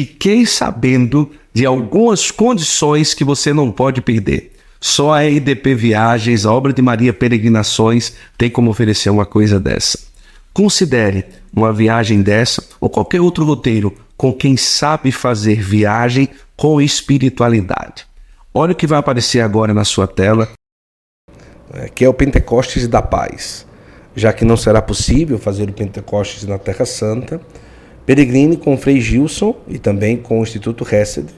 fiquei sabendo de algumas condições que você não pode perder. Só a RDP Viagens, a obra de Maria Peregrinações, tem como oferecer uma coisa dessa. Considere uma viagem dessa ou qualquer outro roteiro com quem sabe fazer viagem com espiritualidade. Olha o que vai aparecer agora na sua tela. É, que é o Pentecostes da Paz. Já que não será possível fazer o Pentecostes na Terra Santa, peregrine com o Frei Gilson e também com o Instituto Hesed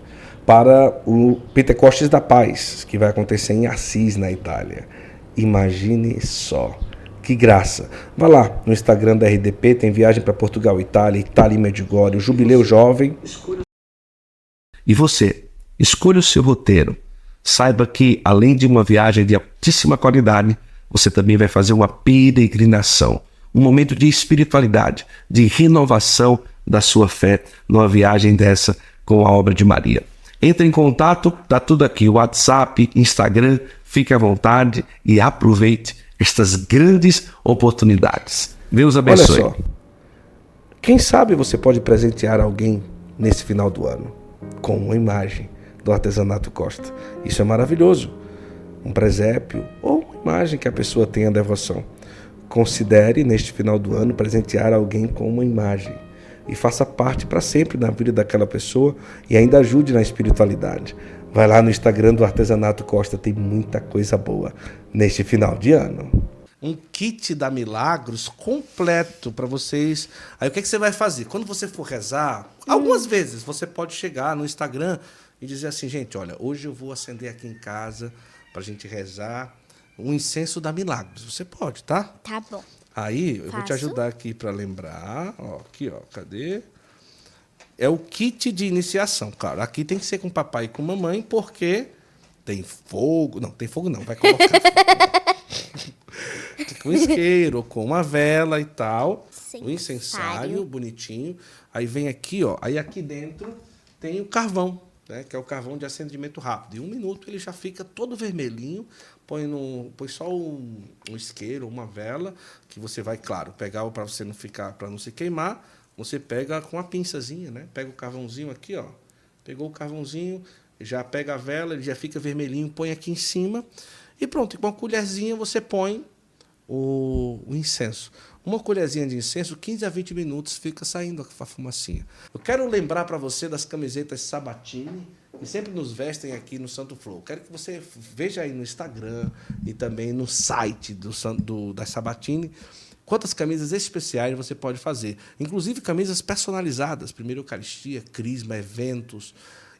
para o Pentecostes da Paz, que vai acontecer em Assis, na Itália. Imagine só. Que graça. Vá lá no Instagram da RDP, tem viagem para Portugal, Itália, Itália e Medjugorje, Jubileu Jovem. E você, escolha o seu roteiro. Saiba que, além de uma viagem de altíssima qualidade, você também vai fazer uma peregrinação, um momento de espiritualidade, de renovação da sua fé numa viagem dessa com a obra de Maria. Entre em contato, tá tudo aqui, WhatsApp, Instagram, fique à vontade e aproveite estas grandes oportunidades. Deus abençoe. Olha só. Quem sabe você pode presentear alguém nesse final do ano com uma imagem do artesanato Costa. Isso é maravilhoso. Um presépio ou uma imagem que a pessoa tenha devoção. Considere neste final do ano presentear alguém com uma imagem e faça parte para sempre na vida daquela pessoa e ainda ajude na espiritualidade. Vai lá no Instagram do Artesanato Costa, tem muita coisa boa neste final de ano. Um kit da Milagros completo para vocês. Aí o que, é que você vai fazer? Quando você for rezar, hum. algumas vezes você pode chegar no Instagram e dizer assim, gente, olha, hoje eu vou acender aqui em casa para a gente rezar um incenso da Milagros. Você pode, tá? Tá bom. Aí, eu vou te ajudar aqui para lembrar. Ó, aqui, ó, cadê? É o kit de iniciação, cara. Aqui tem que ser com papai e com mamãe, porque tem fogo. Não, tem fogo não, vai colocar. com isqueiro, com uma vela e tal. O incensário bonitinho. Aí vem aqui, ó. Aí aqui dentro tem o carvão, né? Que é o carvão de acendimento rápido. Em um minuto ele já fica todo vermelhinho põe, no, põe só um, um isqueiro, uma vela, que você vai, claro, pegar para você não ficar, para não se queimar, você pega com a pinçazinha, né? Pega o carvãozinho aqui, ó. Pegou o carvãozinho, já pega a vela, ele já fica vermelhinho, põe aqui em cima e pronto. Com uma colherzinha você põe o, o, incenso. Uma colherzinha de incenso, 15 a 20 minutos, fica saindo a fumacinha. Eu quero lembrar para você das camisetas Sabatini que sempre nos vestem aqui no Santo Flow. Quero que você veja aí no Instagram e também no site do, do da Sabatini quantas camisas especiais você pode fazer. Inclusive camisas personalizadas, primeiro Eucaristia, Crisma, eventos.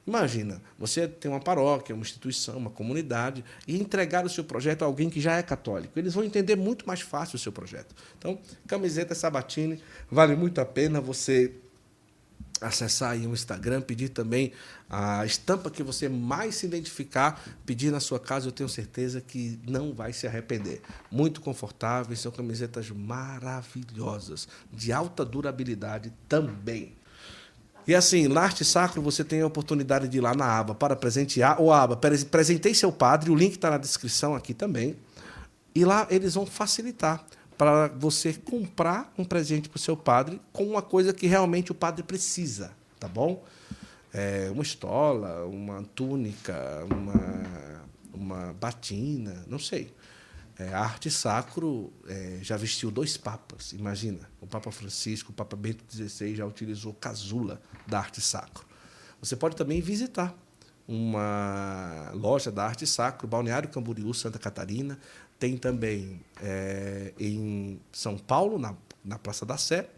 Imagina, você tem uma paróquia, uma instituição, uma comunidade e entregar o seu projeto a alguém que já é católico. Eles vão entender muito mais fácil o seu projeto. Então, camiseta Sabatini, vale muito a pena você acessar aí o Instagram, pedir também a estampa que você mais se identificar, pedir na sua casa, eu tenho certeza que não vai se arrepender. Muito confortáveis, são camisetas maravilhosas, de alta durabilidade também. E assim, na Sacro você tem a oportunidade de ir lá na aba para presentear, ou aba Presentei seu padre, o link está na descrição aqui também. E lá eles vão facilitar para você comprar um presente para o seu padre com uma coisa que realmente o padre precisa, tá bom? É, uma estola, uma túnica, uma, uma batina, não sei. É, a arte sacro é, já vestiu dois papas, imagina. O Papa Francisco, o Papa Bento XVI já utilizou casula da arte sacro. Você pode também visitar uma loja da arte sacro, Balneário Camboriú, Santa Catarina. Tem também é, em São Paulo, na, na Praça da Sé,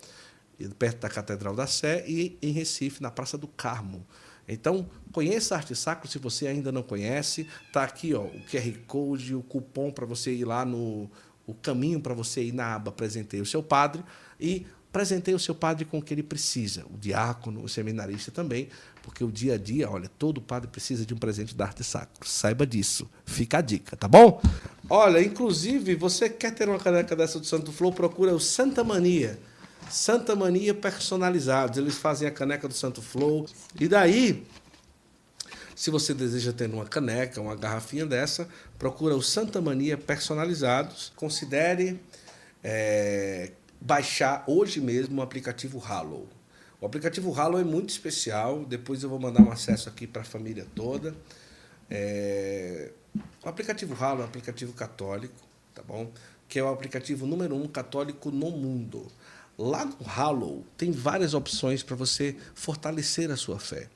perto da Catedral da Sé, e em Recife, na Praça do Carmo. Então, conheça a Arte Sacro se você ainda não conhece. Está aqui ó, o QR Code, o cupom para você ir lá no. o caminho para você ir na aba Apresentei o seu padre. E presentei o seu padre com o que ele precisa, o diácono, o seminarista também, porque o dia a dia, olha, todo padre precisa de um presente da arte sacro. Saiba disso. Fica a dica, tá bom? Olha, inclusive, você quer ter uma caneca dessa do Santo Flow, procura o Santa Mania. Santa Mania personalizados. Eles fazem a caneca do Santo Flow. E daí, se você deseja ter uma caneca, uma garrafinha dessa, procura o Santa Mania personalizados. Considere é, baixar hoje mesmo o aplicativo Halo. O aplicativo Halo é muito especial. Depois eu vou mandar um acesso aqui para a família toda. É... O aplicativo Halo é um aplicativo católico, tá bom? Que é o aplicativo número um católico no mundo. Lá no Halo tem várias opções para você fortalecer a sua fé.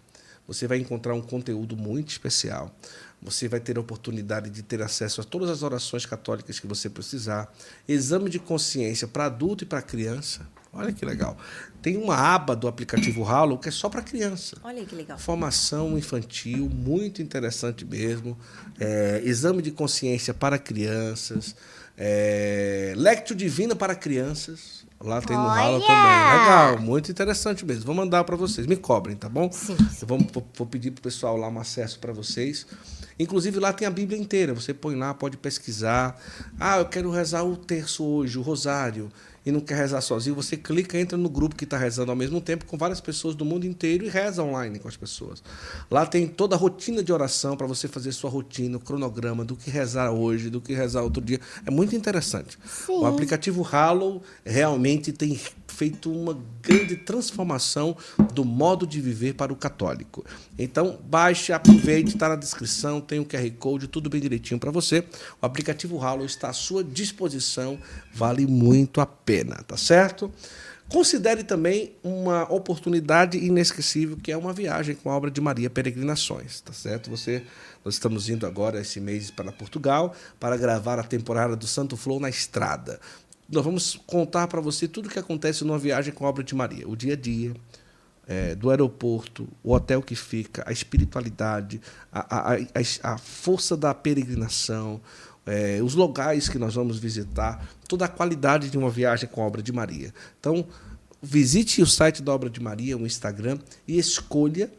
Você vai encontrar um conteúdo muito especial. Você vai ter a oportunidade de ter acesso a todas as orações católicas que você precisar. Exame de consciência para adulto e para criança. Olha que legal. Tem uma aba do aplicativo Halo que é só para criança. Olha que legal. Formação infantil, muito interessante mesmo. É, exame de consciência para crianças. É, Lectio Divina para crianças. Lá tem no Rala também. Legal, muito interessante mesmo. Vou mandar para vocês. Me cobrem, tá bom? Sim. Eu vou, vou pedir pro pessoal lá um acesso para vocês. Inclusive lá tem a Bíblia inteira. Você põe lá, pode pesquisar. Ah, eu quero rezar o terço hoje, o rosário e não quer rezar sozinho, você clica, entra no grupo que está rezando ao mesmo tempo com várias pessoas do mundo inteiro e reza online com as pessoas. Lá tem toda a rotina de oração para você fazer sua rotina, o cronograma do que rezar hoje, do que rezar outro dia. É muito interessante. Sim. O aplicativo Hallow realmente tem feito uma grande transformação do modo de viver para o católico. Então, baixe, aproveite, está na descrição, tem o um QR Code, tudo bem direitinho para você. O aplicativo Hallow está à sua disposição, vale muito a pena, tá certo? Considere também uma oportunidade inesquecível, que é uma viagem com a obra de Maria Peregrinações, tá certo? Você, nós estamos indo agora esse mês para Portugal para gravar a temporada do Santo Flow na estrada nós vamos contar para você tudo o que acontece numa viagem com a obra de Maria. O dia a dia, é, do aeroporto, o hotel que fica, a espiritualidade, a, a, a, a força da peregrinação, é, os locais que nós vamos visitar, toda a qualidade de uma viagem com a obra de Maria. Então, visite o site da obra de Maria, o Instagram, e escolha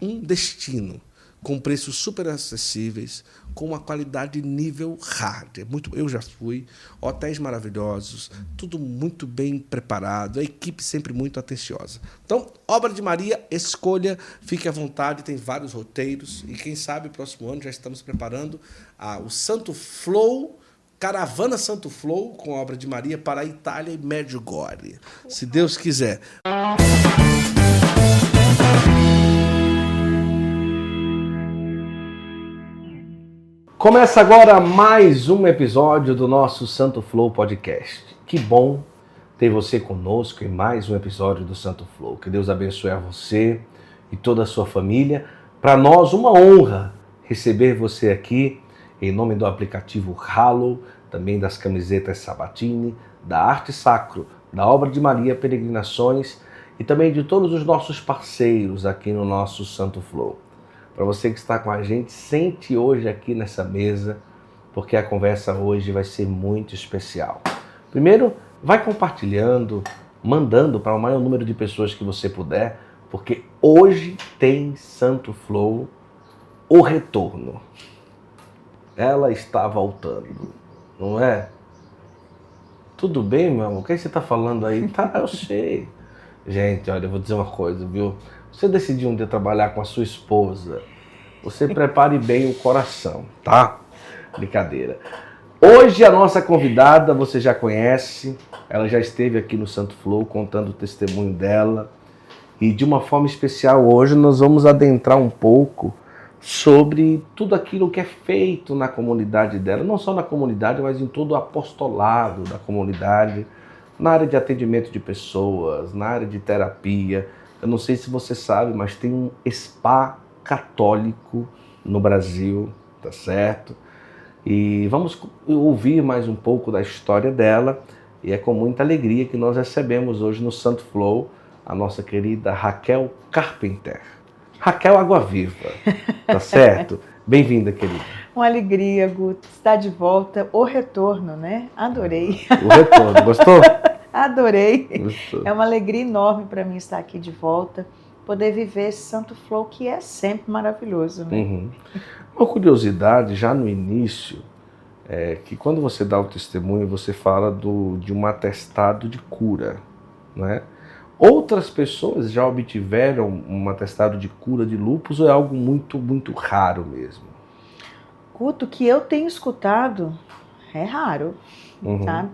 um destino com preços super acessíveis, com uma qualidade nível hard. É muito, eu já fui, hotéis maravilhosos, tudo muito bem preparado, a equipe sempre muito atenciosa. Então, Obra de Maria, escolha, fique à vontade, tem vários roteiros e quem sabe próximo ano já estamos preparando a, o Santo Flow Caravana Santo Flow com a obra de Maria para a Itália e Medjugorje, se Deus quiser. Começa agora mais um episódio do nosso Santo Flow Podcast. Que bom ter você conosco em mais um episódio do Santo Flow. Que Deus abençoe a você e toda a sua família. Para nós, uma honra receber você aqui em nome do aplicativo Halo, também das camisetas Sabatini, da Arte Sacro, da Obra de Maria Peregrinações e também de todos os nossos parceiros aqui no nosso Santo Flow. Para você que está com a gente, sente hoje aqui nessa mesa, porque a conversa hoje vai ser muito especial. Primeiro, vai compartilhando, mandando para o maior número de pessoas que você puder, porque hoje tem Santo Flow, o retorno. Ela está voltando, não é? Tudo bem, meu amor? O que você está falando aí? Tá, eu sei. Gente, olha, eu vou dizer uma coisa, viu? Você decidiu um dia trabalhar com a sua esposa, você prepare bem o coração, tá? Brincadeira. Hoje a nossa convidada, você já conhece, ela já esteve aqui no Santo Flow contando o testemunho dela. E de uma forma especial hoje nós vamos adentrar um pouco sobre tudo aquilo que é feito na comunidade dela, não só na comunidade, mas em todo o apostolado da comunidade, na área de atendimento de pessoas, na área de terapia. Eu não sei se você sabe, mas tem um spa católico no Brasil, tá certo? E vamos ouvir mais um pouco da história dela. E é com muita alegria que nós recebemos hoje no Santo Flow a nossa querida Raquel Carpenter. Raquel Água Viva, tá certo? Bem-vinda, querida. Uma alegria, Guto, estar de volta. O retorno, né? Adorei. O retorno, gostou? Adorei. É uma alegria enorme para mim estar aqui de volta, poder viver esse Santo Flow que é sempre maravilhoso. Né? Uhum. Uma curiosidade, já no início, é que quando você dá o testemunho, você fala do, de um atestado de cura, né? Outras pessoas já obtiveram um atestado de cura de lúpus ou é algo muito, muito raro mesmo? Guto, que eu tenho escutado é raro, uhum. sabe?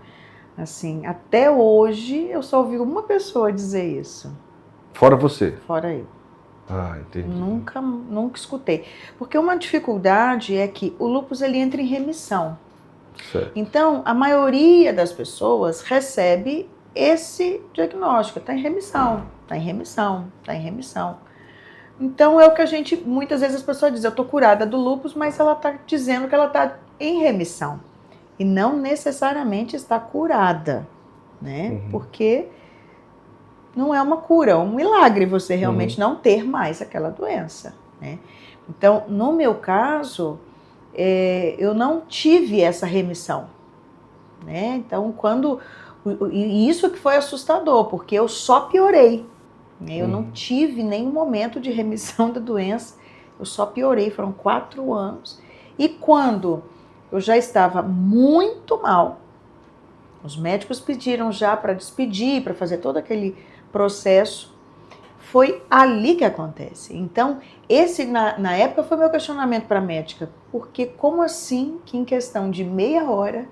Assim, até hoje eu só ouvi uma pessoa dizer isso. Fora você? Fora eu. Ah, entendi. Nunca, nunca escutei. Porque uma dificuldade é que o lúpus ele entra em remissão. Certo. Então, a maioria das pessoas recebe esse diagnóstico, está em remissão, está em remissão, está em remissão. Então é o que a gente, muitas vezes as pessoas dizem, eu estou curada do lúpus, mas ela está dizendo que ela está em remissão. E não necessariamente está curada, né? Uhum. Porque não é uma cura, é um milagre você realmente uhum. não ter mais aquela doença, né? Então, no meu caso, é, eu não tive essa remissão, né? Então, quando e isso que foi assustador, porque eu só piorei. Né? Eu não uhum. tive nenhum momento de remissão da doença, eu só piorei. Foram quatro anos. E quando eu já estava muito mal, os médicos pediram já para despedir, para fazer todo aquele processo. Foi ali que acontece. Então, esse na, na época foi meu questionamento para a médica, porque como assim que em questão de meia hora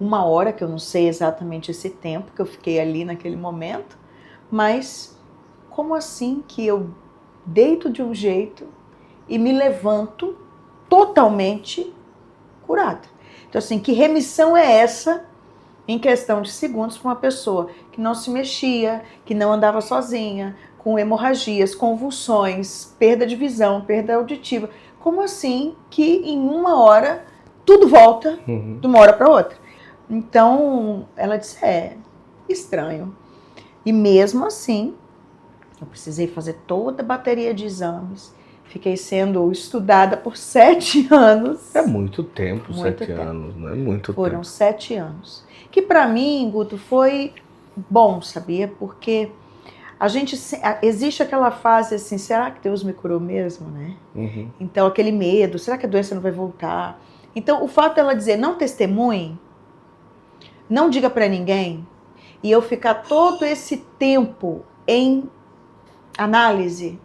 uma hora, que eu não sei exatamente esse tempo que eu fiquei ali naquele momento, mas como assim que eu deito de um jeito e me levanto totalmente Então, assim, que remissão é essa em questão de segundos para uma pessoa que não se mexia, que não andava sozinha, com hemorragias, convulsões, perda de visão, perda auditiva? Como assim que em uma hora tudo volta uhum. de uma hora para outra? Então, ela disse: é estranho. E mesmo assim, eu precisei fazer toda a bateria de exames. Fiquei sendo estudada por sete anos. É muito tempo, muito sete tempo. anos, não é muito Foram tempo. sete anos. Que para mim, Guto, foi bom, sabia? Porque a gente existe aquela fase assim, será que Deus me curou mesmo, né? Uhum. Então aquele medo, será que a doença não vai voltar? Então o fato dela dizer não testemunhe não diga para ninguém, e eu ficar todo esse tempo em análise,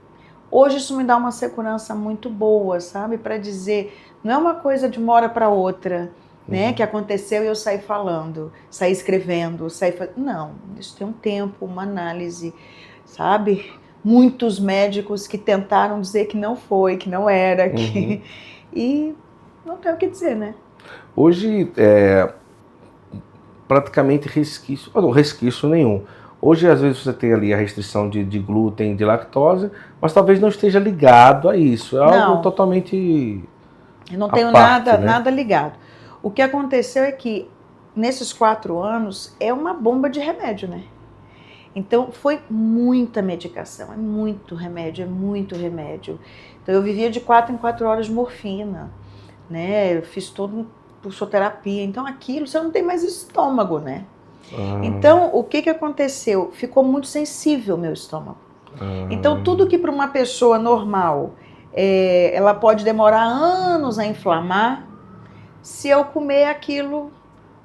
hoje isso me dá uma segurança muito boa, sabe? Para dizer, não é uma coisa de uma hora para outra, né? Uhum. Que aconteceu e eu saí falando, saí escrevendo, saí fazendo. Não, isso tem um tempo, uma análise, sabe? Muitos médicos que tentaram dizer que não foi, que não era, que... Uhum. e não tem o que dizer, né? Hoje, é, praticamente resquício, não, resquício nenhum. Hoje, às vezes, você tem ali a restrição de, de glúten, de lactose, mas talvez não esteja ligado a isso. É não. algo totalmente. Eu não tenho parte, nada, né? nada ligado. O que aconteceu é que, nesses quatro anos, é uma bomba de remédio, né? Então, foi muita medicação, é muito remédio, é muito remédio. Então, eu vivia de quatro em quatro horas de morfina, né? Eu fiz todo pulsoterapia. Então aquilo você não tem mais estômago, né? Ah. Então o que que aconteceu? Ficou muito sensível meu estômago. Ah. Então tudo que para uma pessoa normal é, ela pode demorar anos a inflamar, se eu comer aquilo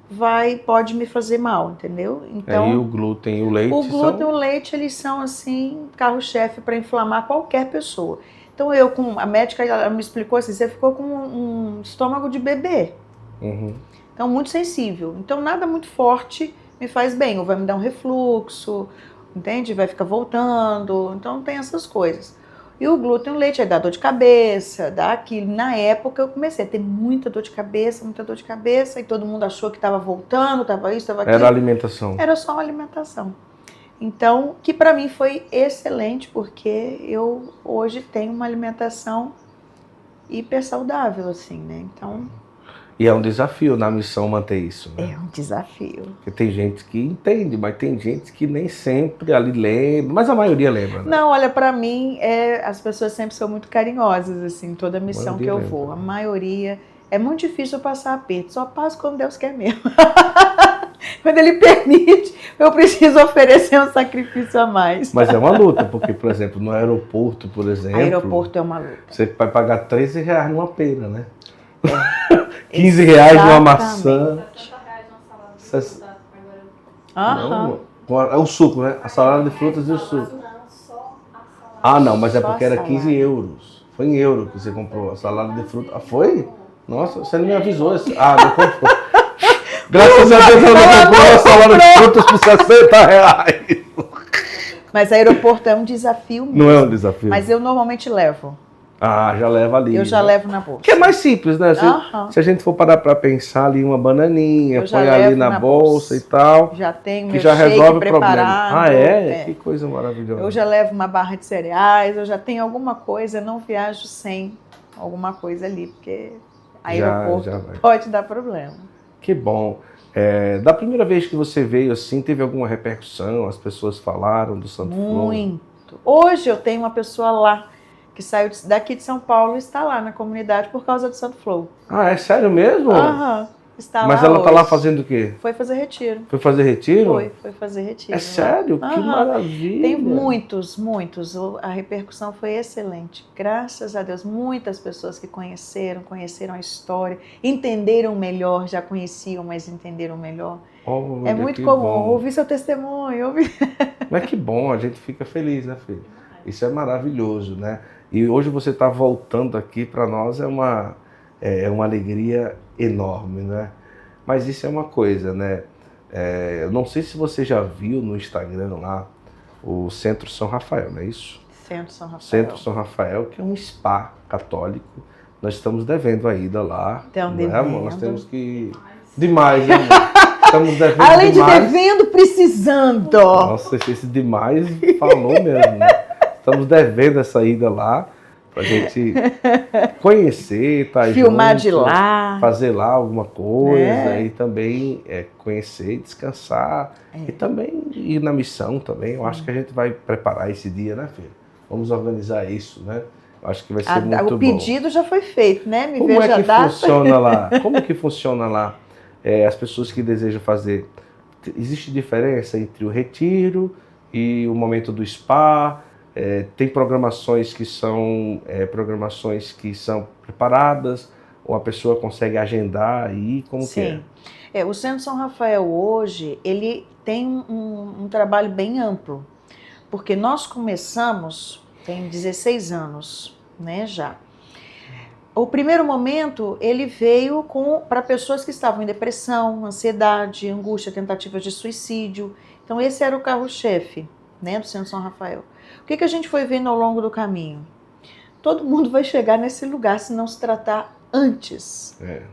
vai pode me fazer mal, entendeu? Então Aí o glúten e o leite o glúten são... e o leite eles são assim carro-chefe para inflamar qualquer pessoa. Então eu com a médica ela me explicou assim, você ficou com um, estômago de bebê. Uhum. Então, muito sensível. Então, nada muito forte me faz bem, ou vai me dar um refluxo, entende? Vai ficar voltando. Então, tem essas coisas. E o glúten, o leite, aí dá dor de cabeça, dá aquilo. Na época, eu comecei a ter muita dor de cabeça, muita dor de cabeça, e todo mundo achou que estava voltando, estava isso, estava aquilo. Era alimentação. Era só alimentação. Então, que para mim foi excelente, porque eu hoje tenho uma alimentação hiper saudável, assim, né? Então, e é um desafio na missão manter isso. Né? É um desafio. Porque tem gente que entende, mas tem gente que nem sempre ali lembra, mas a maioria lembra. Né? Não, olha, para mim, é, as pessoas sempre são muito carinhosas, assim, toda missão que eu lembra. vou. A maioria. É muito difícil passar aperto, só passo quando Deus quer mesmo. quando Ele permite, eu preciso oferecer um sacrifício a mais. Mas é uma luta, porque, por exemplo, no aeroporto, por exemplo. Aeroporto é uma luta. Você vai pagar 13 reais numa pena, né? É. 15 reais numa maçã. Aham. É o suco, né? A salada de frutas e o suco. Ah, não, mas é porque era 15 euros. Foi em euro que você comprou a salada de fruta. Ah, foi? Nossa, você não me avisou. Ah, não comprou. Graças a Deus eu não comprou a salada de frutas por 60 reais. Mas aeroporto é um desafio mesmo. Não é um desafio. Mas eu normalmente levo. Ah, já leva ali. Eu já né? levo na bolsa. Que é mais simples, né? Se, Aham. se a gente for parar pra pensar ali uma bananinha, já põe ali na, na bolsa, bolsa. e tal, Já que meu já shake resolve o problema. Ah, é? Que coisa maravilhosa. Eu já levo uma barra de cereais, eu já tenho alguma coisa, eu não viajo sem alguma coisa ali, porque aeroporto já vai. pode dar problema. Que bom. É, da primeira vez que você veio assim, teve alguma repercussão? As pessoas falaram do Santo Flor? Muito. Hoje eu tenho uma pessoa lá que saiu daqui de São Paulo e está lá na comunidade por causa do Santo Flow. Ah, é sério mesmo? Aham. Está Mas ela tá lá fazendo o quê? Foi fazer retiro. Foi fazer retiro? Foi, foi fazer retiro. É lá. sério? Que maravilha. Tem muitos, muitos. A repercussão foi excelente. Graças a Deus, muitas pessoas que conheceram, conheceram a história, entenderam melhor, já conheciam, mas entenderam melhor. Olha, é muito comum bom. ouvir seu testemunho, ouvir. Mas que bom, a gente fica feliz, né, filho? Isso é maravilhoso, né? E hoje você está voltando aqui para nós é uma, é uma alegria enorme, né? Mas isso é uma coisa, né? É, eu não sei se você já viu no Instagram lá o Centro São Rafael, não é isso? Centro São Rafael. Centro São Rafael, que é um spa católico. Nós estamos devendo a ida lá. Estão não é, amor? Nós temos que. Demais, né, amor? Estamos devendo Além de demais. devendo, precisando. Nossa, esse demais falou mesmo. Né? Estamos devendo essa ida lá pra gente conhecer, tá Filmar junto, de lá. fazer lá alguma coisa Né? e também é, conhecer, descansar É. e também ir na missão também. Eu acho que a gente vai preparar esse dia, né, filho? Vamos organizar isso, né? Eu acho que vai ser A- muito o bom. pedido já foi feito, né? Me Como veja é que data. funciona lá? Como que funciona lá? É, as pessoas que desejam fazer. Existe diferença entre o retiro e o momento do spa? É, tem programações que são é, programações que são preparadas ou a pessoa consegue agendar e como que é? Sim. É, o Centro São Rafael hoje, ele tem um, um trabalho bem amplo, porque nós começamos, tem 16 anos, né, já. O primeiro momento, ele veio para pessoas que estavam em depressão, ansiedade, angústia, tentativas de suicídio. Então, esse era o carro-chefe, né, do Centro São Rafael. O que, que a gente foi vendo ao longo do caminho? Todo mundo vai chegar nesse lugar se não se tratar antes É.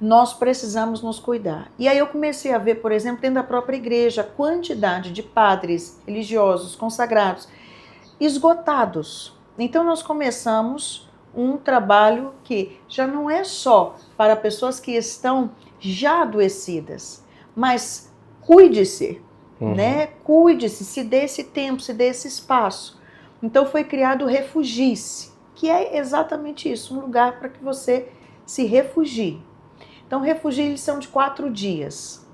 nós precisamos nos cuidar. E aí eu comecei a ver, por exemplo, dentro da própria igreja, a quantidade de padres religiosos consagrados esgotados. Então nós começamos um trabalho que já não é só para pessoas que estão já adoecidas, mas cuide-se, Uhum. né? Cuide-se, se dê esse tempo, se dê esse espaço. Então foi criado o Refugie-se, que é exatamente isso, um lugar para que você se refugie. Então, refugie eles são de quatro dias,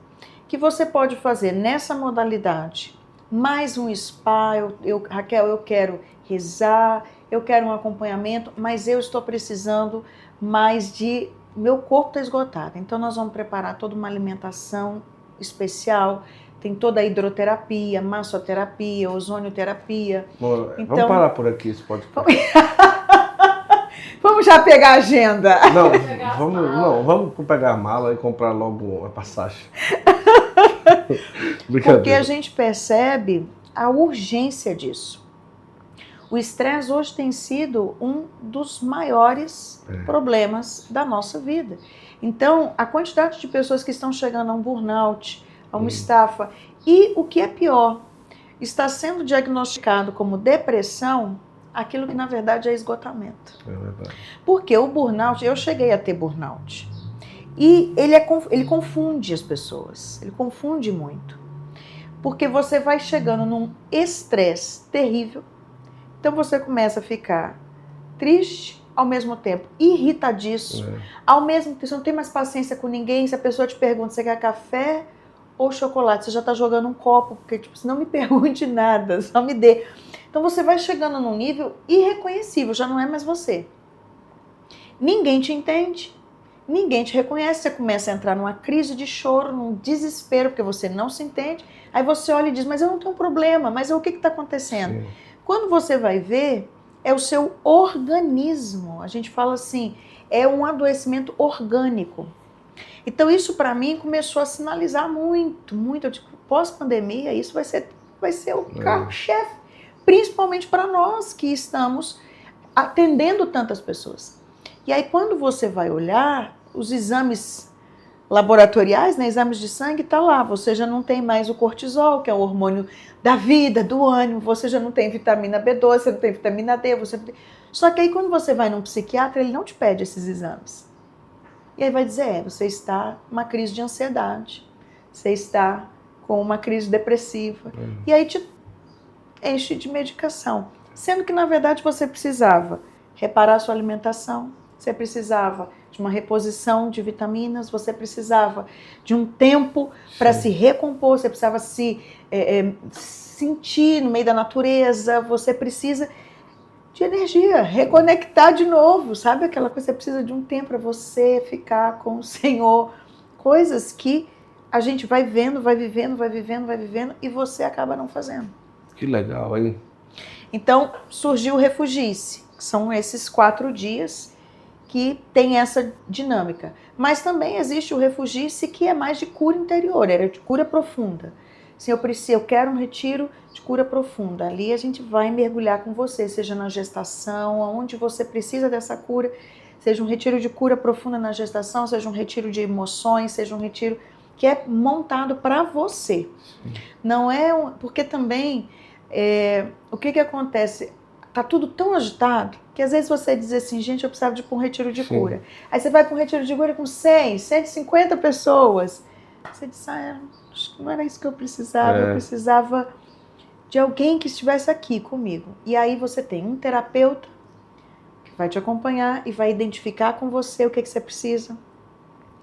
que você pode fazer nessa modalidade. Mais um spa, eu, eu- Raquel, eu quero rezar, eu quero um acompanhamento, mas eu estou precisando mais de. Meu corpo está esgotado. Então, nós vamos preparar toda uma alimentação especial. Tem toda a hidroterapia, massoterapia, ozonioterapia. Bom, Então- Vamos parar por aqui esse podcast. Vamos já pegar a agenda. Não, vamos, não, vamos pegar a mala e comprar logo a passagem. Porque a gente percebe a urgência disso. O estresse hoje tem sido um dos maiores É. problemas da nossa vida. Então, a quantidade de pessoas que estão chegando a um burnout, uma Hum. estafa, e o que é pior, está sendo diagnosticado como depressão aquilo que na verdade é esgotamento. É verdade. Porque o burnout, eu cheguei a ter burnout. E ele, é, ele confunde as pessoas. Ele confunde muito. Porque você vai chegando num estresse terrível. Então você começa a ficar triste, ao mesmo tempo irritadíssimo, É. ao mesmo tempo você não tem mais paciência com ninguém. Se a pessoa te pergunta, você quer café ou chocolate? Você já está jogando um copo, porque tipo, não me pergunte nada, só me dê. Então você vai chegando num nível irreconhecível, já não é mais você. Ninguém te entende, ninguém te reconhece, você começa a entrar numa crise de choro, num desespero, porque você não se entende. Aí você olha e diz, mas eu não tenho problema, mas o que está acontecendo? Sim. Quando você vai ver, é o seu organismo. A gente fala assim, é um adoecimento orgânico. Então isso para mim começou a sinalizar muito, muito. Eu digo, pós-pandemia isso vai ser vai ser o é. carro-chefe, principalmente para nós que estamos atendendo tantas pessoas. E aí, quando você vai olhar, os exames laboratoriais, né, exames de sangue, está lá. Você já não tem mais o cortisol, que é o hormônio da vida, do ânimo. Você já não tem vitamina B12, você não tem vitamina D. Você tem... Só que aí, quando você vai num psiquiatra, ele não te pede esses exames. E aí vai dizer: é, você está uma crise de ansiedade, você está com uma crise depressiva. Uhum. E aí te enche de medicação. Sendo que, na verdade, você precisava reparar sua alimentação, você precisava de uma reposição de vitaminas, você precisava de um tempo para se recompor, você precisava se é, é, sentir no meio da natureza, você precisa de energia, reconectar de novo, sabe aquela coisa, você precisa de um tempo para você ficar com o Senhor, coisas que a gente vai vendo, vai vivendo, vai vivendo, vai vivendo e você acaba não fazendo. Que legal, hein? Então surgiu o Refugice, que são esses quatro dias que tem essa dinâmica. Mas também existe o refugice que é mais de cura interior, era de cura profunda. Se eu preciso, eu quero um retiro de cura profunda. Ali a gente vai mergulhar com você, seja na gestação, aonde você precisa dessa cura, seja um retiro de cura profunda na gestação, seja um retiro de emoções, seja um retiro que é montado para você. Não é um, porque também é, o que que acontece? Tá tudo tão agitado que às vezes você diz assim, gente, eu precisava de um retiro de Sim. cura. Aí você vai para um retiro de cura com 100, 150 pessoas. Você diz, ah, não era isso que eu precisava, é. eu precisava de alguém que estivesse aqui comigo. E aí você tem um terapeuta que vai te acompanhar e vai identificar com você o que, que você precisa.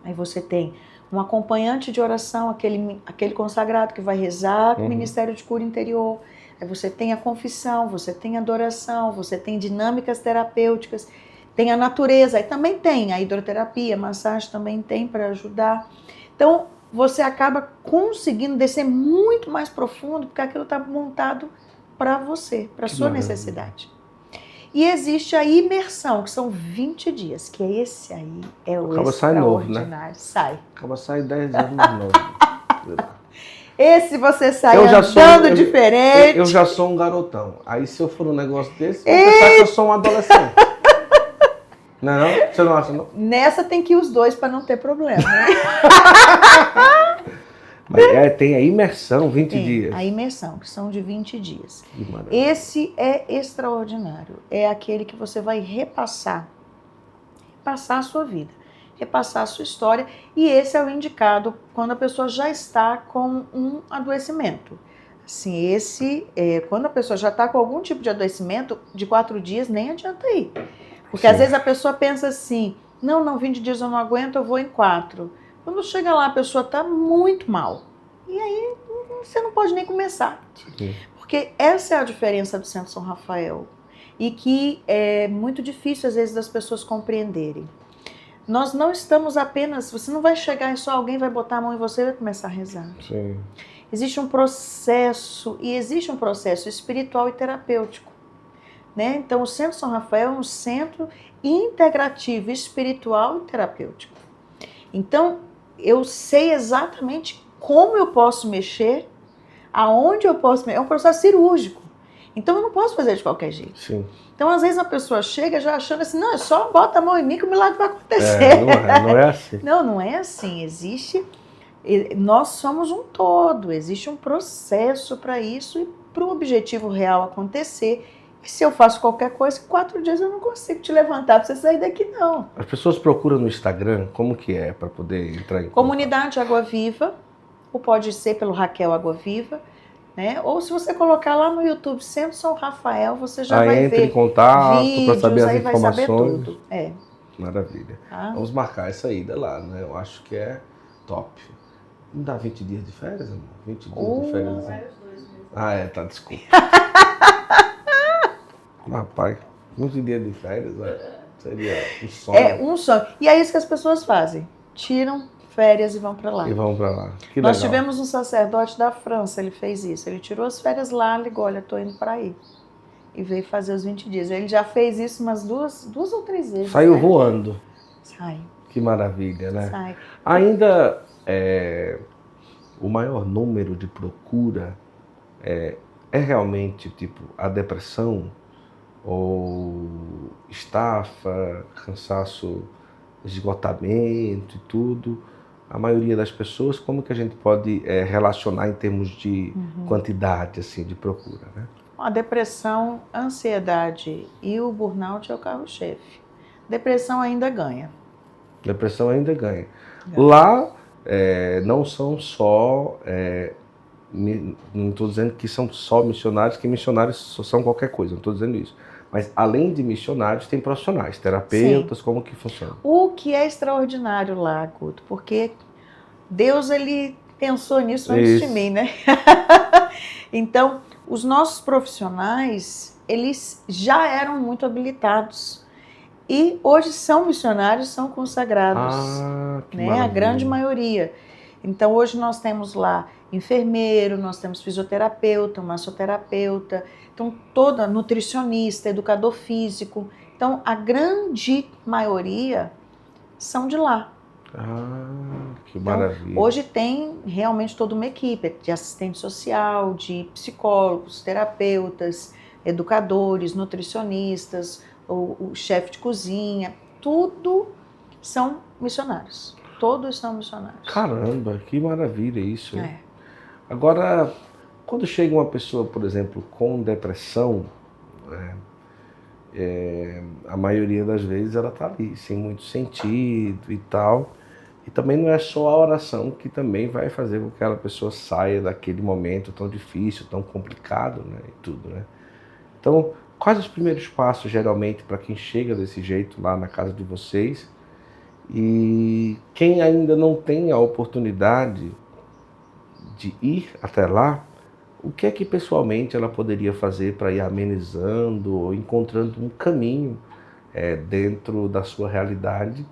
Aí você tem um acompanhante de oração, aquele, aquele consagrado que vai rezar com uhum. o Ministério de Cura Interior. Aí você tem a confissão, você tem a adoração, você tem dinâmicas terapêuticas, tem a natureza, aí também tem a hidroterapia, a massagem também tem para ajudar. Então, você acaba conseguindo descer muito mais profundo, porque aquilo está montado para você, para sua maravilha. necessidade. E existe a imersão, que são 20 dias, que é esse aí, é o Acaba sai novo, né? Sai. Acaba sai 10 anos novo. Esse você sai eu andando sou, eu, diferente. Eu, já sou um garotão. Aí se eu for um negócio desse, você e... sabe que eu sou um adolescente. Não, não? Você não acha, não? Nessa tem que ir os dois para não ter problema, né? Mas é, tem a imersão, 20 tem, dias. A imersão, que são de 20 dias. Esse é extraordinário. É aquele que você vai repassar, repassar a sua vida repassar a sua história, e esse é o indicado quando a pessoa já está com um adoecimento. Assim, esse, é, quando a pessoa já está com algum tipo de adoecimento, de quatro dias nem adianta ir. Porque Sim. às vezes a pessoa pensa assim, não, não, 20 dias eu não aguento, eu vou em quatro. Quando chega lá, a pessoa está muito mal. E aí você não pode nem começar. Sim. Porque essa é a diferença do Centro São Rafael. E que é muito difícil, às vezes, das pessoas compreenderem. Nós não estamos apenas. Você não vai chegar e só alguém vai botar a mão em você e vai começar a rezar. Sim. Existe um processo, e existe um processo espiritual e terapêutico. Né? Então, o Centro São Rafael é um centro integrativo, espiritual e terapêutico. Então, eu sei exatamente como eu posso mexer, aonde eu posso mexer. É um processo cirúrgico. Então, eu não posso fazer de qualquer jeito. Sim. Então, às vezes, a pessoa chega já achando assim, não, é só bota a mão em mim que o milagre vai acontecer. É, não, é, não é assim. não, não é assim. Existe. Nós somos um todo, existe um processo para isso e para o objetivo real acontecer. E se eu faço qualquer coisa, quatro dias eu não consigo te levantar para você sair daqui, não. As pessoas procuram no Instagram, como que é para poder entrar em Comunidade Água Viva, ou pode ser pelo Raquel Água Viva. Né? Ou se você colocar lá no YouTube São Rafael, você já aí vai entra ver em contato para saber as informações. Vai saber tudo. É. Maravilha. Ah. Vamos marcar essa ida lá, né? Eu acho que é top. Não dá 20 dias de férias, amor? 20 dias oh. de férias. Né? Ah, é, tá, desculpa. Rapaz, 20 dias de férias, né? seria um sonho. É um sonho. E é isso que as pessoas fazem. Tiram férias e vão para lá. E vão para lá. Que Nós legal. tivemos um sacerdote da França, ele fez isso. Ele tirou as férias lá, ligou, olha, estou indo para aí. E veio fazer os 20 dias. Ele já fez isso umas duas, duas ou três vezes. Saiu né? voando. Sai. Que maravilha, né? Sai. Ainda é, o maior número de procura é, é realmente tipo a depressão ou estafa, cansaço, esgotamento e tudo? A maioria das pessoas, como que a gente pode é, relacionar em termos de uhum. quantidade assim de procura, né? A depressão, a ansiedade e o burnout é o carro-chefe. Depressão ainda ganha. Depressão ainda ganha. Lá é, não são só é, não estou dizendo que são só missionários, que missionários são qualquer coisa, não estou dizendo isso. Mas além de missionários, tem profissionais, terapeutas, Sim. como que funciona? O que é extraordinário lá, Guto, porque Deus ele pensou nisso antes isso. de mim, né? então, os nossos profissionais, eles já eram muito habilitados. E hoje são missionários, são consagrados, ah, né? A grande maioria. Então hoje nós temos lá enfermeiro, nós temos fisioterapeuta, massoterapeuta, então toda nutricionista, educador físico. Então a grande maioria são de lá. Ah, que então, maravilha. Hoje tem realmente toda uma equipe de assistente social, de psicólogos, terapeutas, educadores, nutricionistas, o, o chefe de cozinha, tudo são missionários. Todos são missionários. Caramba, que maravilha isso. É. Agora, quando chega uma pessoa, por exemplo, com depressão, é, é, a maioria das vezes ela está ali, sem muito sentido e tal. E também não é só a oração que também vai fazer com que aquela pessoa saia daquele momento tão difícil, tão complicado, né? E tudo, né? Então, quais os primeiros passos, geralmente, para quem chega desse jeito lá na casa de vocês? E quem ainda não tem a oportunidade de ir até lá, o que é que pessoalmente ela poderia fazer para ir amenizando ou encontrando um caminho é, dentro da sua realidade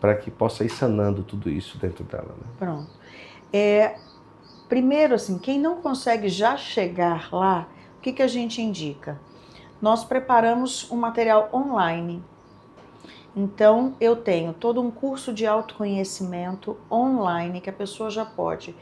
para que possa ir sanando tudo isso dentro dela? Né? Pronto. É, primeiro, assim, quem não consegue já chegar lá, o que, que a gente indica? Nós preparamos um material online então, eu tenho todo um curso de autoconhecimento online que a pessoa já pode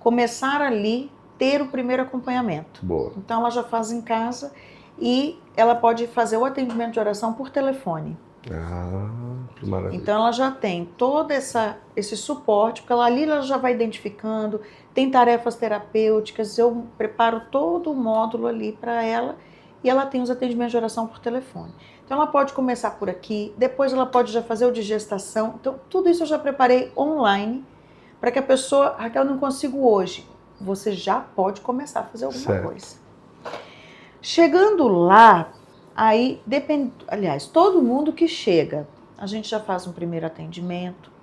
começar ali, ter o primeiro acompanhamento. Boa. Então, ela já faz em casa e ela pode fazer o atendimento de oração por telefone. Ah, que maravilha. Então, ela já tem todo essa, esse suporte, porque ela, ali ela já vai identificando, tem tarefas terapêuticas, eu preparo todo o módulo ali para ela e ela tem os atendimentos de oração por telefone. Então ela pode começar por aqui, depois ela pode já fazer o de gestação. Então tudo isso eu já preparei online para que a pessoa, Raquel, não consigo hoje. Você já pode começar a fazer alguma certo. coisa. Chegando lá, aí depende, aliás, todo mundo que chega, a gente já faz um primeiro atendimento.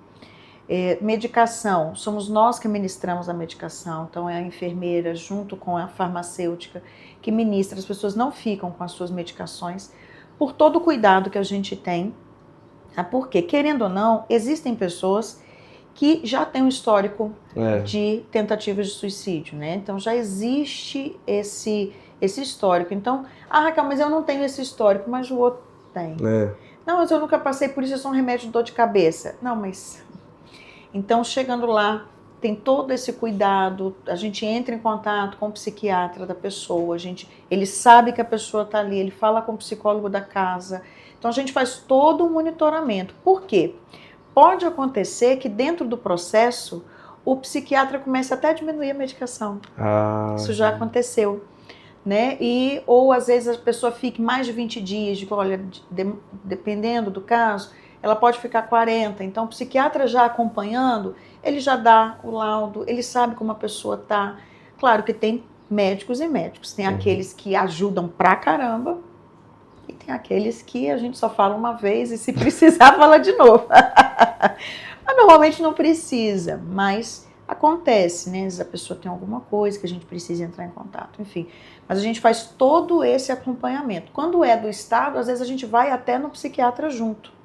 É, medicação, somos nós que ministramos a medicação, então é a enfermeira junto com a farmacêutica que ministra, as pessoas não ficam com as suas medicações por todo o cuidado que a gente tem, tá? porque, querendo ou não, existem pessoas que já têm um histórico é. de tentativas de suicídio, né? Então já existe esse, esse histórico. Então, ah, Raquel, mas eu não tenho esse histórico, mas o outro tem. É. Não, mas eu nunca passei por isso, é só um remédio de dor de cabeça. Não, mas. Então, chegando lá, tem todo esse cuidado, a gente entra em contato com o psiquiatra da pessoa, a gente, ele sabe que a pessoa está ali, ele fala com o psicólogo da casa. Então a gente faz todo um monitoramento. Por quê? Pode acontecer que dentro do processo o psiquiatra comece até a diminuir a medicação. Ah, Isso já aconteceu. Né? E, ou às vezes a pessoa fique mais de 20 dias, de, olha, de, dependendo do caso, ela pode ficar 40. Então, o psiquiatra já acompanhando, ele já dá o laudo, ele sabe como a pessoa tá. Claro que tem médicos e médicos. Tem uhum. aqueles que ajudam pra caramba e tem aqueles que a gente só fala uma vez e se precisar fala de novo. mas normalmente não precisa, mas acontece, né? Vezes a pessoa tem alguma coisa que a gente precisa entrar em contato, enfim. Mas a gente faz todo esse acompanhamento. Quando é do Estado, às vezes a gente vai até no psiquiatra junto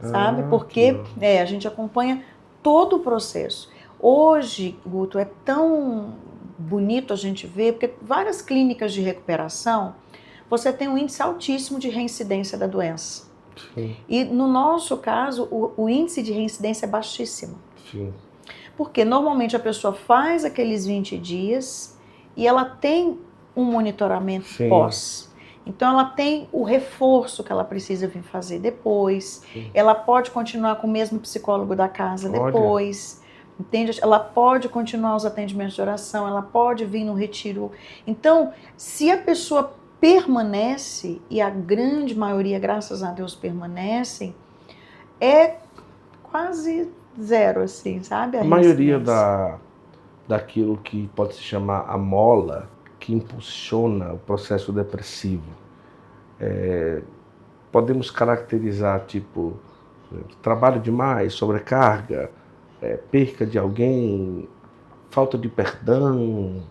sabe? Ah, Porque é, a gente acompanha todo o processo. Hoje, Guto, é tão bonito a gente ver, porque várias clínicas de recuperação, você tem um índice altíssimo de reincidência da doença. Sim. E no nosso caso, o, o, índice de reincidência é baixíssimo. Sim. Porque normalmente a pessoa faz aqueles 20 dias e ela tem um monitoramento Sim. pós. Então ela tem o reforço que ela precisa vir fazer depois. Sim. Ela pode continuar com o mesmo psicólogo da casa Olha. depois. Entende? Ela pode continuar os atendimentos de oração, ela pode vir no retiro. Então, se a pessoa permanece, e a grande maioria, graças a Deus, permanecem, é quase zero, assim, sabe? A, a maioria da, daquilo que pode se chamar a mola que impulsiona o processo depressivo. É, podemos caracterizar tipo trabalho demais, sobrecarga, é, perca de alguém, falta de perdão,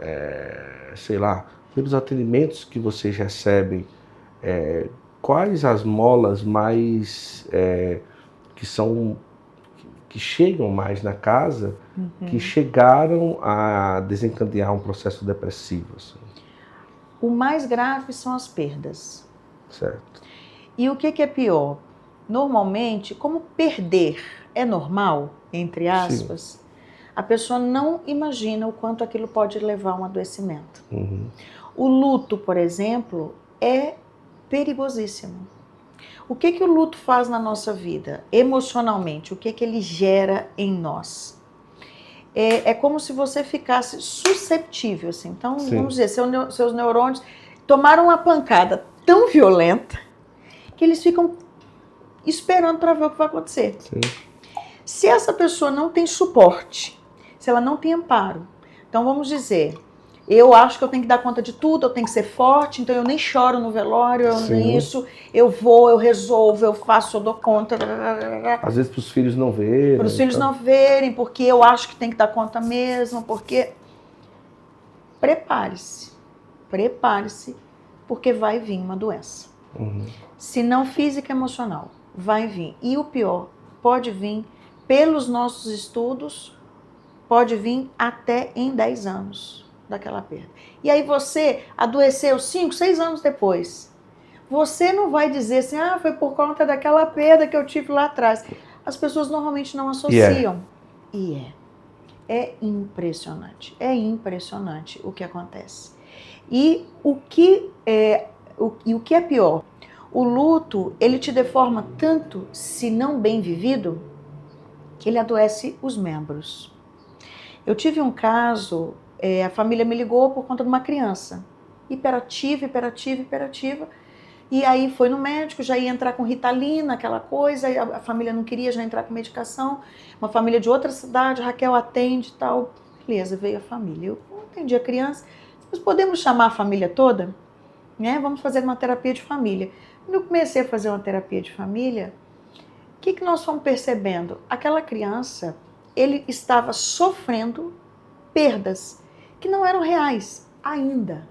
é, sei lá, pelos atendimentos que vocês recebem, é, quais as molas mais é, que são que chegam mais na casa, uhum. que chegaram a desencadear um processo depressivo? Assim? O mais grave são as perdas. Certo. E o que, que é pior? Normalmente, como perder é normal, entre aspas, Sim. a pessoa não imagina o quanto aquilo pode levar a um adoecimento. Uhum. O luto, por exemplo, é perigosíssimo. O que, que o luto faz na nossa vida? Emocionalmente, o que, que ele gera em nós? É, é como se você ficasse susceptível, assim. Então, Sim. vamos dizer, seu, seus neurônios tomaram uma pancada tão violenta que eles ficam esperando para ver o que vai acontecer. Sim. Se essa pessoa não tem suporte, se ela não tem amparo, então vamos dizer, eu acho que eu tenho que dar conta de tudo, eu tenho que ser forte, então eu nem choro no velório, eu nem isso, eu vou, eu resolvo, eu faço, eu dou conta. Às vezes para os filhos não verem. Para os filhos então. não verem, porque eu acho que tem que dar conta mesmo, porque. Prepare-se, prepare-se, porque vai vir uma doença. Uhum. Se não física, emocional, vai vir. E o pior, pode vir pelos nossos estudos, pode vir até em 10 anos daquela perda. E aí você adoeceu 5, 6 anos depois. Você não vai dizer assim, ah, foi por conta daquela perda que eu tive lá atrás. As pessoas normalmente não associam. E é. É impressionante. É impressionante o que acontece. E o que é, o, e o que é pior, o luto, ele te deforma tanto, se não bem vivido, que ele adoece os membros. Eu tive um caso é, a família me ligou por conta de uma criança. Hiperativa, hiperativa, hiperativa. E aí foi no médico, já ia entrar com ritalina, aquela coisa, a, a família não queria já entrar com medicação. Uma família de outra cidade, Raquel atende e tal. Beleza, veio a família. Eu atendi a criança. Nós podemos chamar a família toda? Né? Vamos fazer uma terapia de família. Quando eu comecei a fazer uma terapia de família, o que, que nós fomos percebendo? Aquela criança, ele estava sofrendo perdas que não eram reais ainda.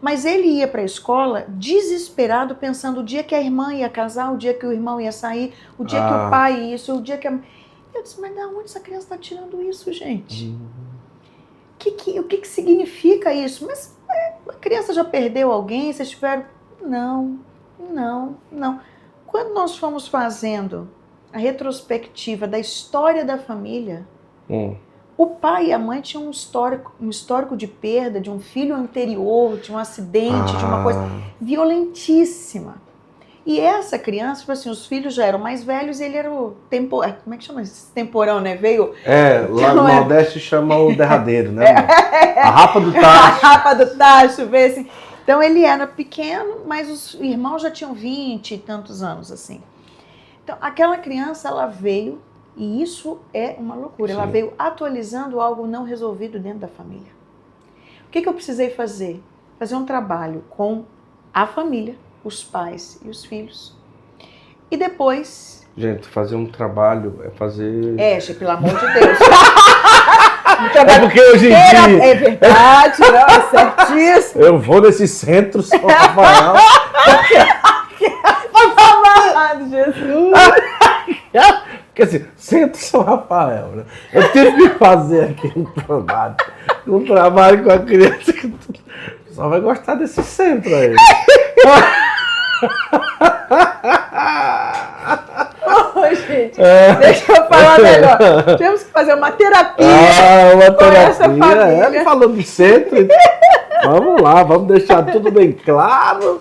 Mas ele ia para a escola desesperado, pensando o dia que a irmã ia casar, o dia que o irmão ia sair, o dia ah. que o ah. pai ia isso, o dia que a... Eu disse, mas de onde essa criança está tirando isso, gente? Uhum. Que, que, o que, que significa isso? Mas é, a criança já perdeu alguém, vocês tiveram... Não, não, não. Quando nós fomos fazendo a retrospectiva da história da família, hum o pai e a mãe tinham um histórico, um histórico de perda de um filho anterior, de um acidente, ah. de uma coisa ah. violentíssima. E essa criança, tipo assim, os filhos já eram mais velhos e ele era o tempo, é, como é que chama esse temporão, né? Veio. É, lá no Nordeste chama o derradeiro, né? É. A rapa do tacho. A rapa do tacho, vê assim. Então ele era pequeno, mas os irmãos já tinham 20 e tantos anos, assim. Então aquela criança, ela veio e isso é uma loucura. Sim. Ela veio atualizando algo não resolvido dentro da família. O que, que eu precisei fazer? Fazer um trabalho com a família, os pais e os filhos. E depois. Gente, fazer um trabalho é fazer. É, pelo amor de Deus. é porque hoje em dia. É verdade, não, é certíssimo. Eu vou nesse centro São Rafael. Amado, Jesus. Quer dizer, Centro São Rafael, né? Eu tive que fazer aqui um trabalho, um trabalho com a criança que só vai gostar desse centro aí. Ô, gente, é. deixa eu falar melhor. Temos que fazer uma terapia. Ah, uma terapia. Com essa família. É, falando de centro. vamos lá, vamos deixar tudo bem claro.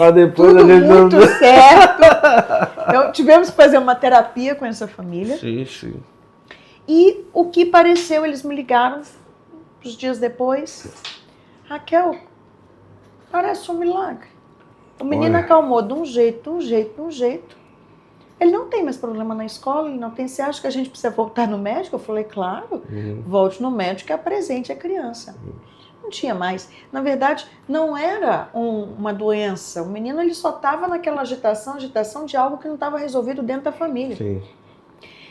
Para depois Tudo a gente muito não... certo. Então, tivemos que fazer uma terapia com essa família. Sim, sim. E o que pareceu, eles me ligaram uns dias depois. Raquel, parece um milagre. O menino Olha. acalmou de um jeito, de um jeito, de um jeito. Ele não tem mais problema na escola, ele não tem. Você acha que a gente precisa voltar no médico? Eu falei, claro, Uhum. volte no médico e apresente a criança. Não tinha mais. Na verdade, não era um- uma doença. O menino ele só estava naquela agitação, agitação de algo que não estava resolvido dentro da família. Sim.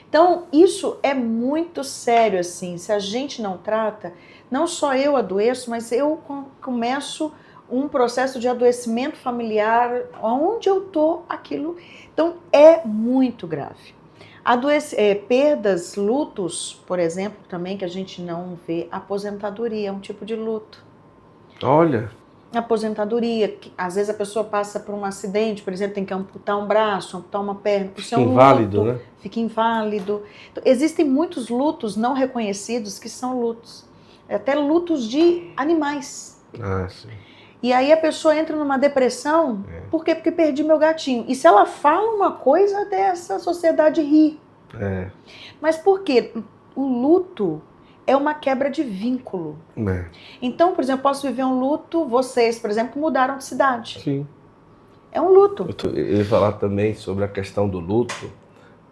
Então, isso é muito sério, assim. Se a gente não trata, não só eu adoeço, mas eu com- começo um processo de adoecimento familiar, onde eu tô, aquilo. Então, é muito grave. Adoece, é, perdas, lutos, por exemplo, também que a gente não vê. Aposentadoria é um tipo de luto Olha, aposentadoria, que às vezes a pessoa passa por um acidente, por exemplo, tem que amputar um braço, amputar uma perna, isso é fica um inválido, luto, né? fica inválido. Então, existem muitos lutos não reconhecidos que são lutos, até lutos de animais. Ah, sim. E aí a pessoa entra numa depressão, É. por quê? Porque perdi meu gatinho. E se ela fala uma coisa dessa, a sociedade ri. É, Mas por quê? O luto é uma quebra de vínculo. é. Então, por exemplo, posso viver um luto, vocês, por exemplo, mudaram de cidade. Sim. É um luto. Eu ia falar também sobre a questão do luto.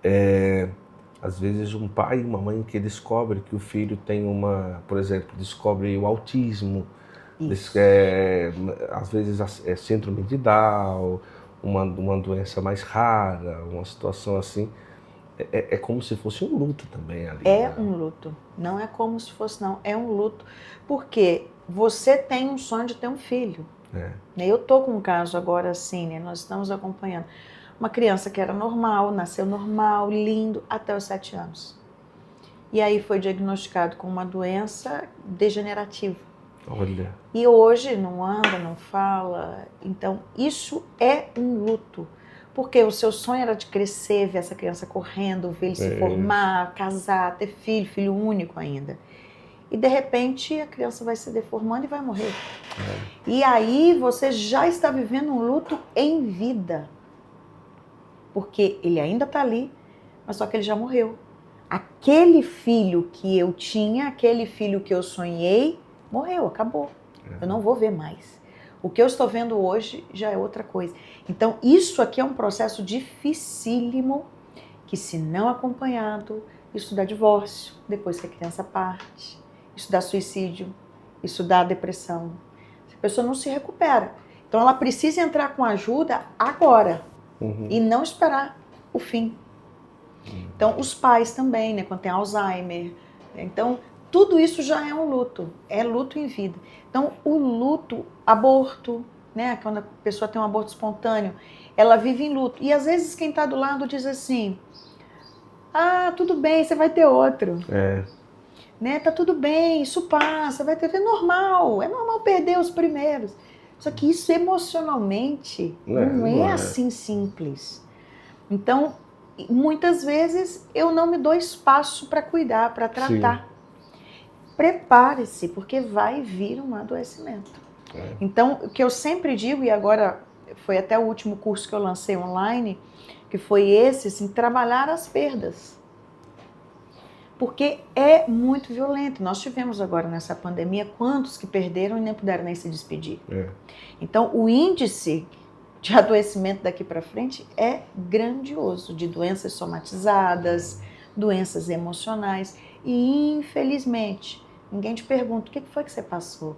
É, às vezes um pai e uma mãe que descobre que o filho tem uma, por exemplo, descobre o autismo, des- é, às vezes é síndrome de Down, uma, uma doença mais rara, uma situação assim. É, é- é como se fosse um luto também ali. É né? um luto. Não é como se fosse, não. É um luto. Porque você tem um sonho de ter um filho. É. Né? Eu tô com um caso agora assim, né? Nós estamos acompanhando. Uma criança que era normal, nasceu normal, lindo, até os sete anos. E aí foi diagnosticado com uma doença degenerativa. Olha, E hoje não anda, não fala. Então, isso é um luto. Porque o seu sonho era de crescer, ver essa criança correndo, ver ele se É formar, casar, ter filho, filho único ainda. E de repente a criança vai se deformando e vai morrer. E aí você já está vivendo um luto em vida. Porque ele ainda está ali, mas só que ele já morreu. Aquele filho que eu tinha, aquele filho que eu sonhei, morreu, acabou. Eu não vou ver mais. O que eu estou vendo hoje já é outra coisa. Então, isso aqui é um processo dificílimo que, se não acompanhado, isso dá divórcio, depois que a criança parte, isso dá suicídio, isso dá depressão. A pessoa não se recupera. Então, ela precisa entrar com ajuda agora Uhum. e não esperar o fim. Então, os pais também, né, quando tem Alzheimer. Então, tudo isso já é um luto, é luto em vida. Então, o luto, aborto, né, quando a pessoa tem um aborto espontâneo, ela vive em luto. E às vezes quem está do lado diz assim: "Ah, tudo bem, você vai ter outro". É, Né? Tá tudo bem, isso passa, vai ter é normal, é normal perder os primeiros. Só que isso emocionalmente É, não, não é é. assim simples. Então, muitas vezes eu não me dou espaço para cuidar, para tratar. Prepare-se, porque vai vir um adoecimento. É. Então, o que eu sempre digo, e agora foi até o último curso que eu lancei online, que foi esse, assim, trabalhar as perdas. Porque é muito violento. Nós tivemos agora nessa pandemia quantos que perderam e nem puderam nem se despedir. é. Então, o índice de adoecimento daqui para frente é grandioso, de doenças somatizadas, doenças emocionais. E, infelizmente, ninguém te pergunta o que foi que você passou,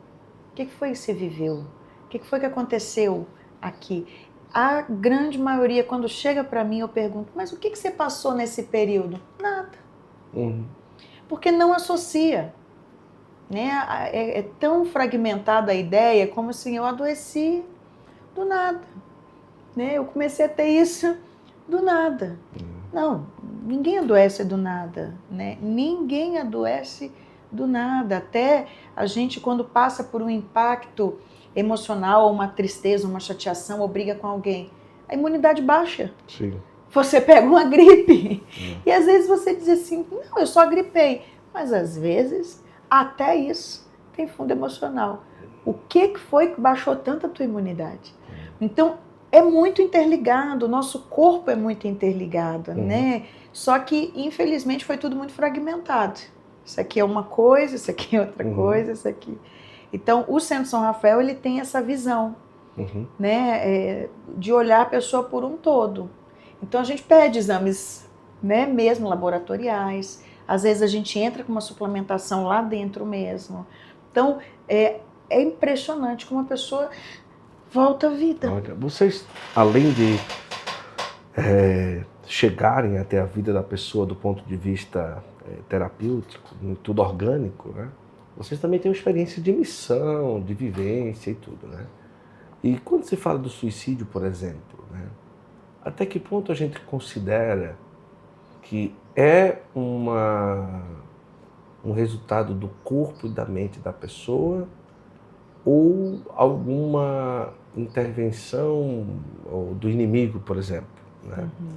o que foi que você viveu, o que foi que aconteceu aqui. A grande maioria, quando chega para mim, eu pergunto, mas o que você passou nesse período? Nada Uhum. porque não associa. Né? É, é tão fragmentada a ideia como assim, eu adoeci do nada. Né? Eu comecei a ter isso do nada. Não, ninguém adoece do nada. Né? Ninguém adoece do nada. Até a gente, quando passa por um impacto emocional, uma tristeza, uma chateação, ou briga com alguém, a imunidade baixa Sim. você pega uma gripe. E às vezes você diz assim, não, eu só gripei. Mas às vezes, até isso tem fundo emocional. O que foi que baixou tanto a tua imunidade? Então, é muito interligado, o nosso corpo é muito interligado, uhum. né? Só que, infelizmente, foi tudo muito fragmentado. Isso aqui é uma coisa, isso aqui é outra uhum. coisa, isso aqui. Então, o Centro São Rafael, ele tem essa visão, uhum. né? É, de olhar a pessoa por um todo. Então, a gente pede exames, né? Mesmo laboratoriais. Às vezes, a gente entra com uma suplementação lá dentro mesmo. Então, é, é impressionante como a pessoa volta à vida. Olha, vocês, além de é, chegarem até a vida da pessoa do ponto de vista é, terapêutico, tudo orgânico, né? Vocês também têm uma experiência de missão, de vivência e tudo, né? E quando se fala do suicídio, por exemplo, né? Até que ponto a gente considera que é uma um resultado do corpo e da mente da pessoa ou alguma intervenção do inimigo, por exemplo. Né? Uhum.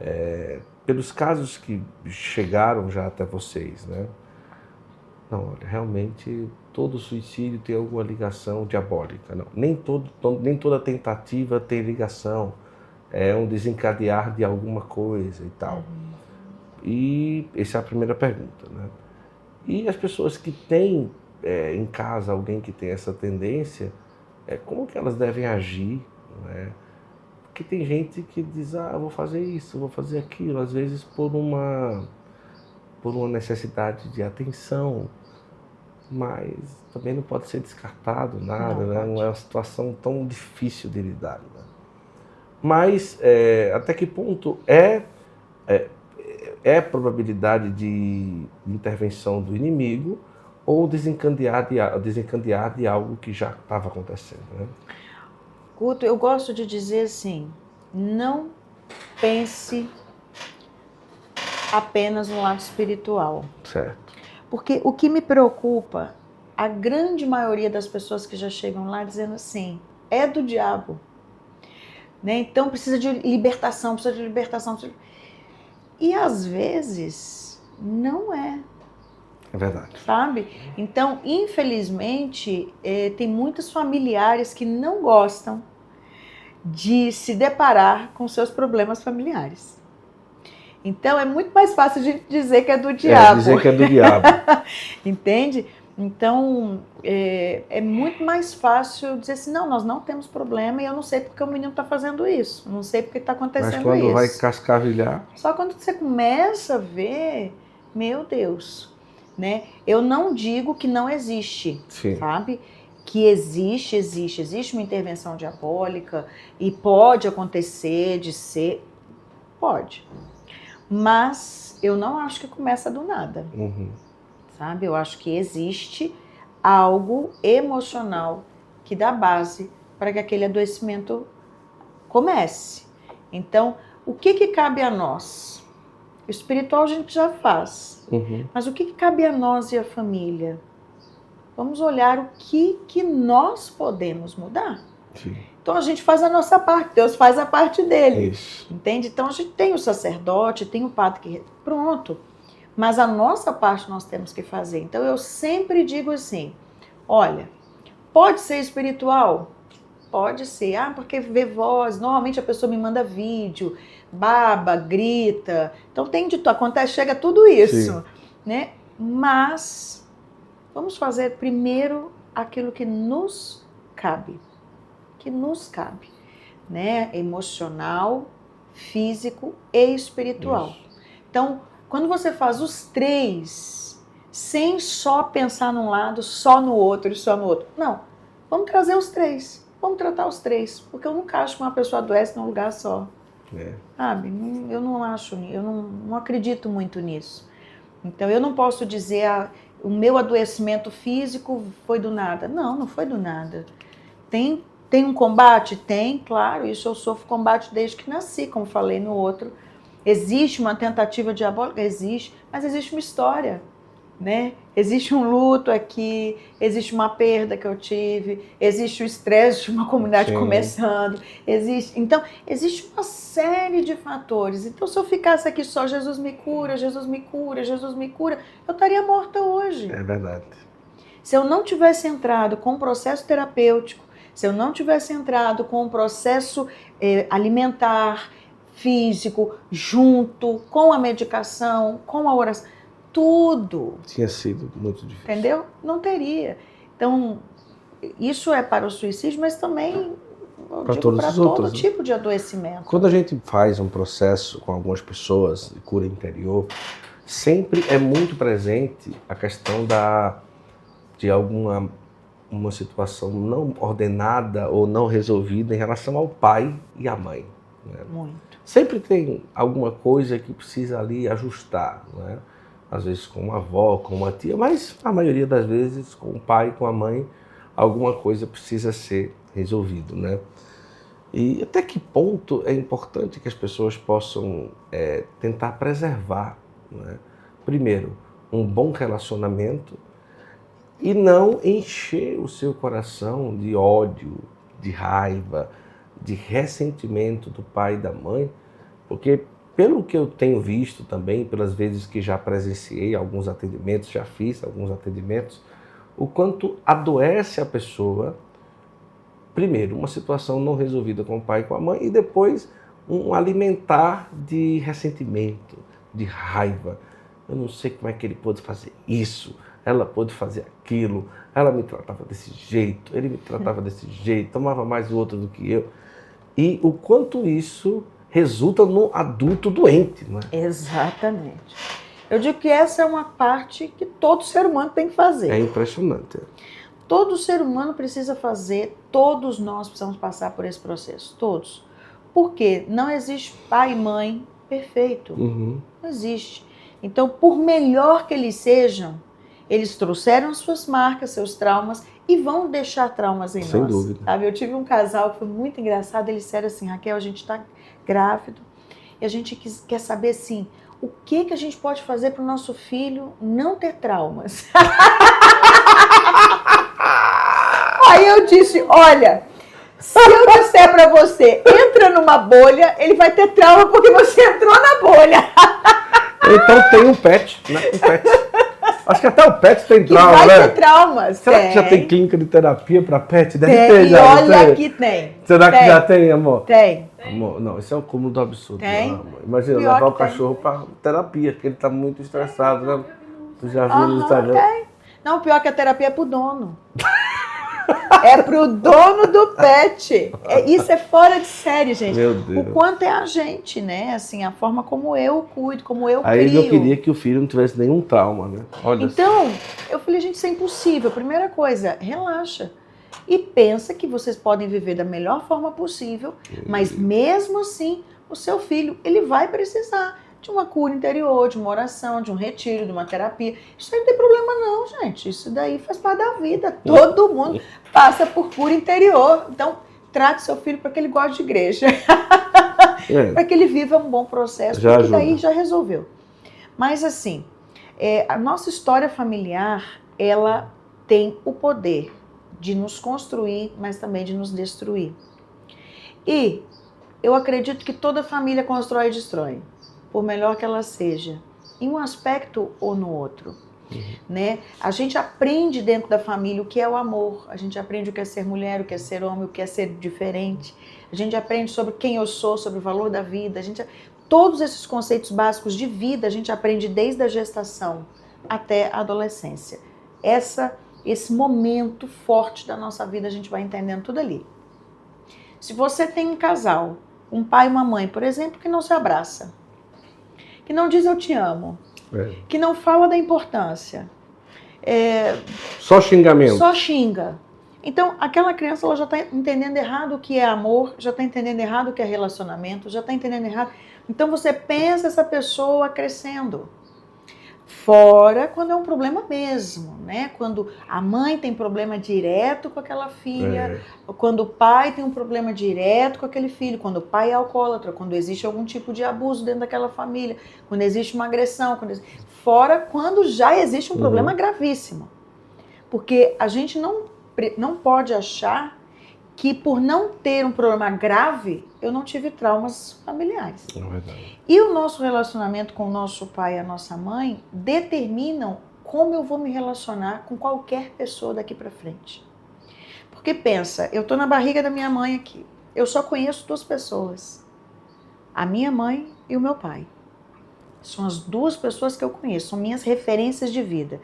É, pelos casos que chegaram já até vocês, né? Não, olha, realmente todo suicídio tem alguma ligação diabólica. Não, nem, todo, nem toda tentativa tem ligação. É um desencadear de alguma coisa e tal. Uhum. E essa é a primeira pergunta, né? E as pessoas que têm é, em casa alguém que tem essa tendência, é, como que elas devem agir, né? Porque tem gente que diz, ah, vou fazer isso, vou fazer aquilo, às vezes por uma, por uma necessidade de atenção, mas também não pode ser descartado nada, não, né? Não é uma situação tão difícil de lidar. Né? Mas é, até que ponto é, é, é probabilidade de intervenção do inimigo ou desencadear de, desencadear de algo que já estava acontecendo. Né? Guto, eu gosto de dizer assim: não pense apenas no lado espiritual. Certo. Porque o que me preocupa, a grande maioria das pessoas que já chegam lá dizendo assim, é do diabo. Né? Então precisa de libertação, precisa de libertação. Precisa de... E às vezes não é. É verdade. Sabe? Então, infelizmente, é, tem muitos familiares que não gostam de se deparar com seus problemas familiares. Então, é muito mais fácil de dizer que é do diabo. É, dizer que é do diabo. Entende? Então, é, é, muito mais fácil dizer assim, não, nós não temos problema e eu não sei porque o menino está fazendo isso, não sei porque está acontecendo isso. Mas quando isso. vai cascavilhar... Só quando você começa a ver, meu Deus, né? Eu não digo que não existe, Sim. sabe? Que existe, existe, existe uma intervenção diabólica e pode acontecer de ser, pode. Mas eu não acho que começa do nada, uhum. sabe? Eu acho que existe algo emocional que dá base para que aquele adoecimento comece. Então, o que, que cabe a nós? O espiritual a gente já faz Uhum. Mas o que, que cabe a nós e a família? Vamos olhar o que, que nós podemos mudar. Sim. Então a gente faz a nossa parte, Deus faz a parte dele. Isso. Entende? Então a gente tem o sacerdote, tem o padre que. Pronto. Mas a nossa parte nós temos que fazer. Então eu sempre digo assim: olha, pode ser espiritual? Pode ser. Ah, porque vê voz. Normalmente a pessoa me manda vídeo baba, grita. Então tem de acontece, chega tudo isso, Sim. né? Mas vamos fazer primeiro aquilo que nos cabe, que nos cabe, né? Emocional, físico e espiritual. Isso. Então, quando você faz os três, sem só pensar num lado, só no outro e só no outro. Não, vamos trazer os três. Vamos tratar os três, porque eu nunca acho que uma pessoa adoece num lugar só. É. Sabe? Eu não acho, eu não, não acredito muito nisso. Então eu não posso dizer ah, o meu adoecimento físico foi do nada. Não, não foi do nada. Tem, tem um combate? Tem, claro. Isso eu sofro combate desde que nasci, como falei no outro. Existe uma tentativa diabólica? Existe, mas existe uma história né? Existe um luto aqui, existe uma perda que eu tive, existe o estresse de uma comunidade Sim. começando, existe. Então, existe uma série de fatores. Então, se eu ficasse aqui só Jesus me cura, Jesus me cura, Jesus me cura, eu estaria morta hoje. É verdade. Se eu não tivesse entrado com um processo terapêutico, se eu não tivesse entrado com um processo eh, alimentar, físico, junto com a medicação, com a oração, tudo. Tinha sido muito difícil. Entendeu? Não teria. Então, isso é para o suicídio, mas também para todos os todo outros. Né? tipo de adoecimento. Quando a gente faz um processo com algumas pessoas de cura interior, sempre é muito presente a questão da de alguma uma situação não ordenada ou não resolvida em relação ao pai e à mãe. Né? Muito. Sempre tem alguma coisa que precisa ali ajustar, né? Às vezes com uma avó, com uma tia, mas a maioria das vezes com o pai, com a mãe, alguma coisa precisa ser resolvido, né? E até que ponto é importante que as pessoas possam é, tentar preservar, né? primeiro, um bom relacionamento e não encher o seu coração de ódio, de raiva, de ressentimento do pai e da mãe, porque pelo que eu tenho visto também, pelas vezes que já presenciei alguns atendimentos, já fiz alguns atendimentos, o quanto adoece a pessoa, primeiro, uma situação não resolvida com o pai e com a mãe, e depois um alimentar de ressentimento, de raiva. Eu não sei como é que ele pôde fazer isso, ela pôde fazer aquilo, ela me tratava desse jeito, ele me tratava desse jeito, tomava mais o outro do que eu. E o quanto isso resulta no adulto doente. Não é? Exatamente. Eu digo que essa é uma parte que todo ser humano tem que fazer. É impressionante. Todo ser humano precisa fazer, todos nós precisamos passar por esse processo, todos. Porque não existe pai e mãe perfeito. Uhum. Não existe. Então, por melhor que eles sejam, eles trouxeram suas marcas, seus traumas e vão deixar traumas em Sem nós. Sem dúvida. Sabe? Eu tive um casal que foi muito engraçado, eles disseram assim, Raquel, a gente está grávido e a gente quer saber assim, o que que a gente pode fazer para o nosso filho não ter traumas? Aí eu disse, olha, se eu disser para você, entra numa bolha, ele vai ter trauma porque você entrou na bolha. Então tem um pet, né? Um pet. Acho que até o pet tem que trauma, vai né? ter traumas. Será tem. que já tem clínica de terapia para pet? Deve tem. ter E já. olha tem. aqui tem. Será tem. que já tem, amor? Tem. Amor, não, isso é um cúmulo do absurdo. Tem. Imagina Pior levar o cachorro para terapia, porque ele tá muito estressado, né? Tu já viu no Instagram? tem. Não, pior que a terapia é pro dono. é pro dono do pet. É, isso é fora de série, gente. Meu Deus. O quanto é a gente, né? Assim, a forma como eu cuido, como eu Aí crio. eu queria que o filho não tivesse nenhum trauma, né? Olha Então, eu falei, gente, isso é impossível. Primeira coisa, relaxa. E pensa que vocês podem viver da melhor forma possível, mas mesmo assim, o seu filho, ele vai precisar de uma cura interior, de uma oração, de um retiro, de uma terapia. Isso aí não tem problema não, gente. Isso daí faz parte da vida. Todo mundo passa por cura interior. Então, trate seu filho para que ele goste de igreja. É. para que ele viva um bom processo, Já porque daí ajuda. já resolveu. Mas assim, é, a nossa história familiar, ela tem o poder de nos construir, mas também de nos destruir. E eu acredito que toda família constrói e destrói, por melhor que ela seja, em um aspecto ou no outro. Né? A gente aprende dentro da família o que é o amor, a gente aprende o que é ser mulher, o que é ser homem, o que é ser diferente. A gente aprende sobre quem eu sou, sobre o valor da vida. A gente, todos esses conceitos básicos de vida a gente aprende desde a gestação até a adolescência. Essa, esse momento forte da nossa vida a gente vai entendendo tudo ali. Se você tem um casal, um pai e uma mãe, por exemplo, que não se abraça, que não diz eu te amo, É. que não fala da importância, é, Só xingamento. só xinga. Então, aquela criança ela já está entendendo errado o que é amor, já está entendendo errado o que é relacionamento, já está entendendo errado. Então, você pensa essa pessoa crescendo. Fora quando é um problema mesmo, né? Quando a mãe tem problema direto com aquela filha, É. quando o pai tem um problema direto com aquele filho, quando o pai é alcoólatra, quando existe algum tipo de abuso dentro daquela família, quando existe uma agressão, quando existe... fora quando já existe um Uhum. problema gravíssimo. Porque a gente não, não pode achar que por não ter um problema grave, eu não tive traumas familiares. É verdade. E o nosso relacionamento com o nosso pai e a nossa mãe determinam como eu vou me relacionar com qualquer pessoa daqui para frente. Porque pensa, eu tô na barriga da minha mãe aqui. Eu só conheço duas pessoas. A minha mãe e o meu pai. São as duas pessoas que eu conheço, são minhas referências de vida.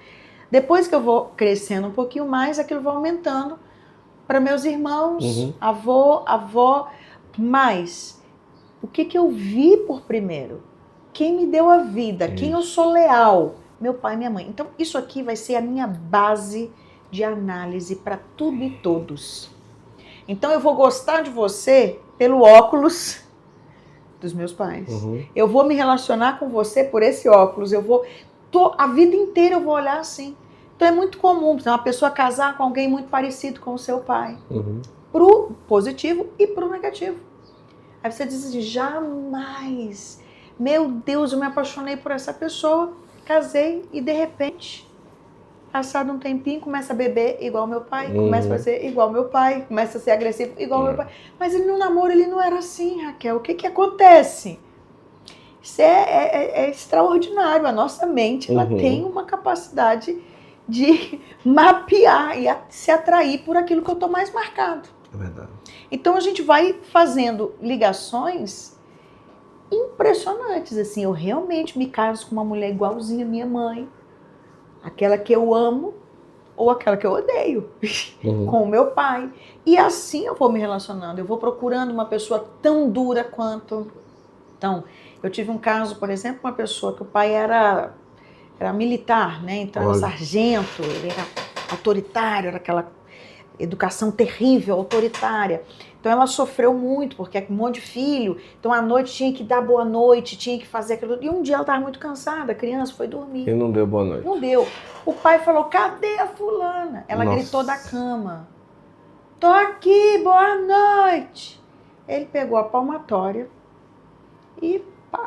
Depois que eu vou crescendo um pouquinho mais, aquilo vai aumentando para meus irmãos, uhum. avô, avó, mas o que, que eu vi por primeiro? Quem me deu a vida? Isso. Quem eu sou leal? Meu pai e minha mãe. Então, isso aqui vai ser a minha base de análise para tudo e todos. Então, eu vou gostar de você pelo óculos dos meus pais. Uhum. Eu vou me relacionar com você por esse óculos. Eu vou. Tô, a vida inteira eu vou olhar assim. Então é muito comum uma pessoa casar com alguém muito parecido com o seu pai. Uhum. Pro positivo e pro negativo. Aí você diz assim, jamais. Meu Deus, eu me apaixonei por essa pessoa, casei e de repente, passado um tempinho, começa a beber igual meu pai, uhum. começa a fazer igual meu pai, começa a ser agressivo igual uhum. meu pai. Mas ele no namoro ele não era assim, Raquel. O que que acontece? Isso é, é, é, é extraordinário. A nossa mente ela uhum. tem uma capacidade de mapear e se atrair por aquilo que eu estou mais marcado. É verdade. Então a gente vai fazendo ligações impressionantes. Assim, eu realmente me caso com uma mulher igualzinha à minha mãe, aquela que eu amo ou aquela que eu odeio, uhum. com o meu pai. E assim eu vou me relacionando. Eu vou procurando uma pessoa tão dura quanto. Então, eu tive um caso, por exemplo, uma pessoa que o pai era era militar, né? Então era sargento, ele era autoritário, era aquela educação terrível, autoritária. Então ela sofreu muito, porque é um monte de filho. Então à noite tinha que dar boa noite, tinha que fazer aquilo. E um dia ela estava muito cansada, a criança foi dormir. E não deu boa noite. Não deu. O pai falou: cadê a fulana? Ela Nossa. gritou da cama. Tô aqui, boa noite. Ele pegou a palmatória e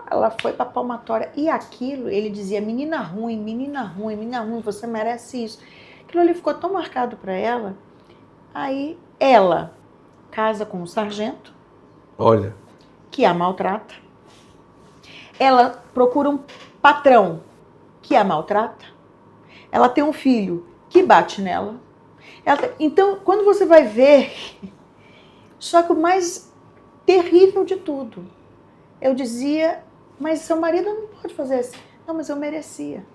ela foi para palmatória. E aquilo, ele dizia: menina ruim, menina ruim, menina ruim, você merece isso. Aquilo ali ficou tão marcado para ela. Aí ela casa com um sargento. Olha. Que a maltrata. Ela procura um patrão que a maltrata. Ela tem um filho que bate nela. Ela, então, quando você vai ver. Só que o mais terrível de tudo eu dizia, mas seu marido não pode fazer assim. Não, mas eu merecia.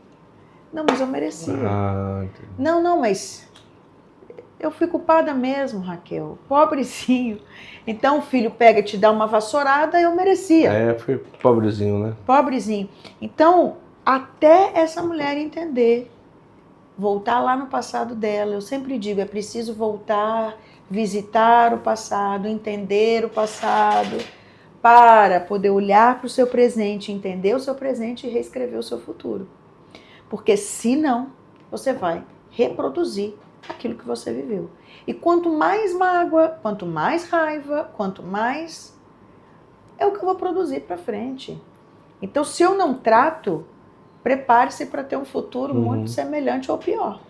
Não, mas eu merecia. Ah, não, não, mas eu fui culpada mesmo, Raquel. Pobrezinho. Então o filho pega e te dá uma vassourada, eu merecia. É, foi pobrezinho, né? Pobrezinho. Então, até essa mulher entender, voltar lá no passado dela. Eu sempre digo, é preciso voltar, visitar o passado, entender o passado para poder olhar para o seu presente, entender o seu presente e reescrever o seu futuro. Porque senão, você vai reproduzir aquilo que você viveu. E quanto mais mágoa, quanto mais raiva, quanto mais é o que eu vou produzir para frente. Então, se eu não trato, prepare-se para ter um futuro uhum. muito semelhante ou pior.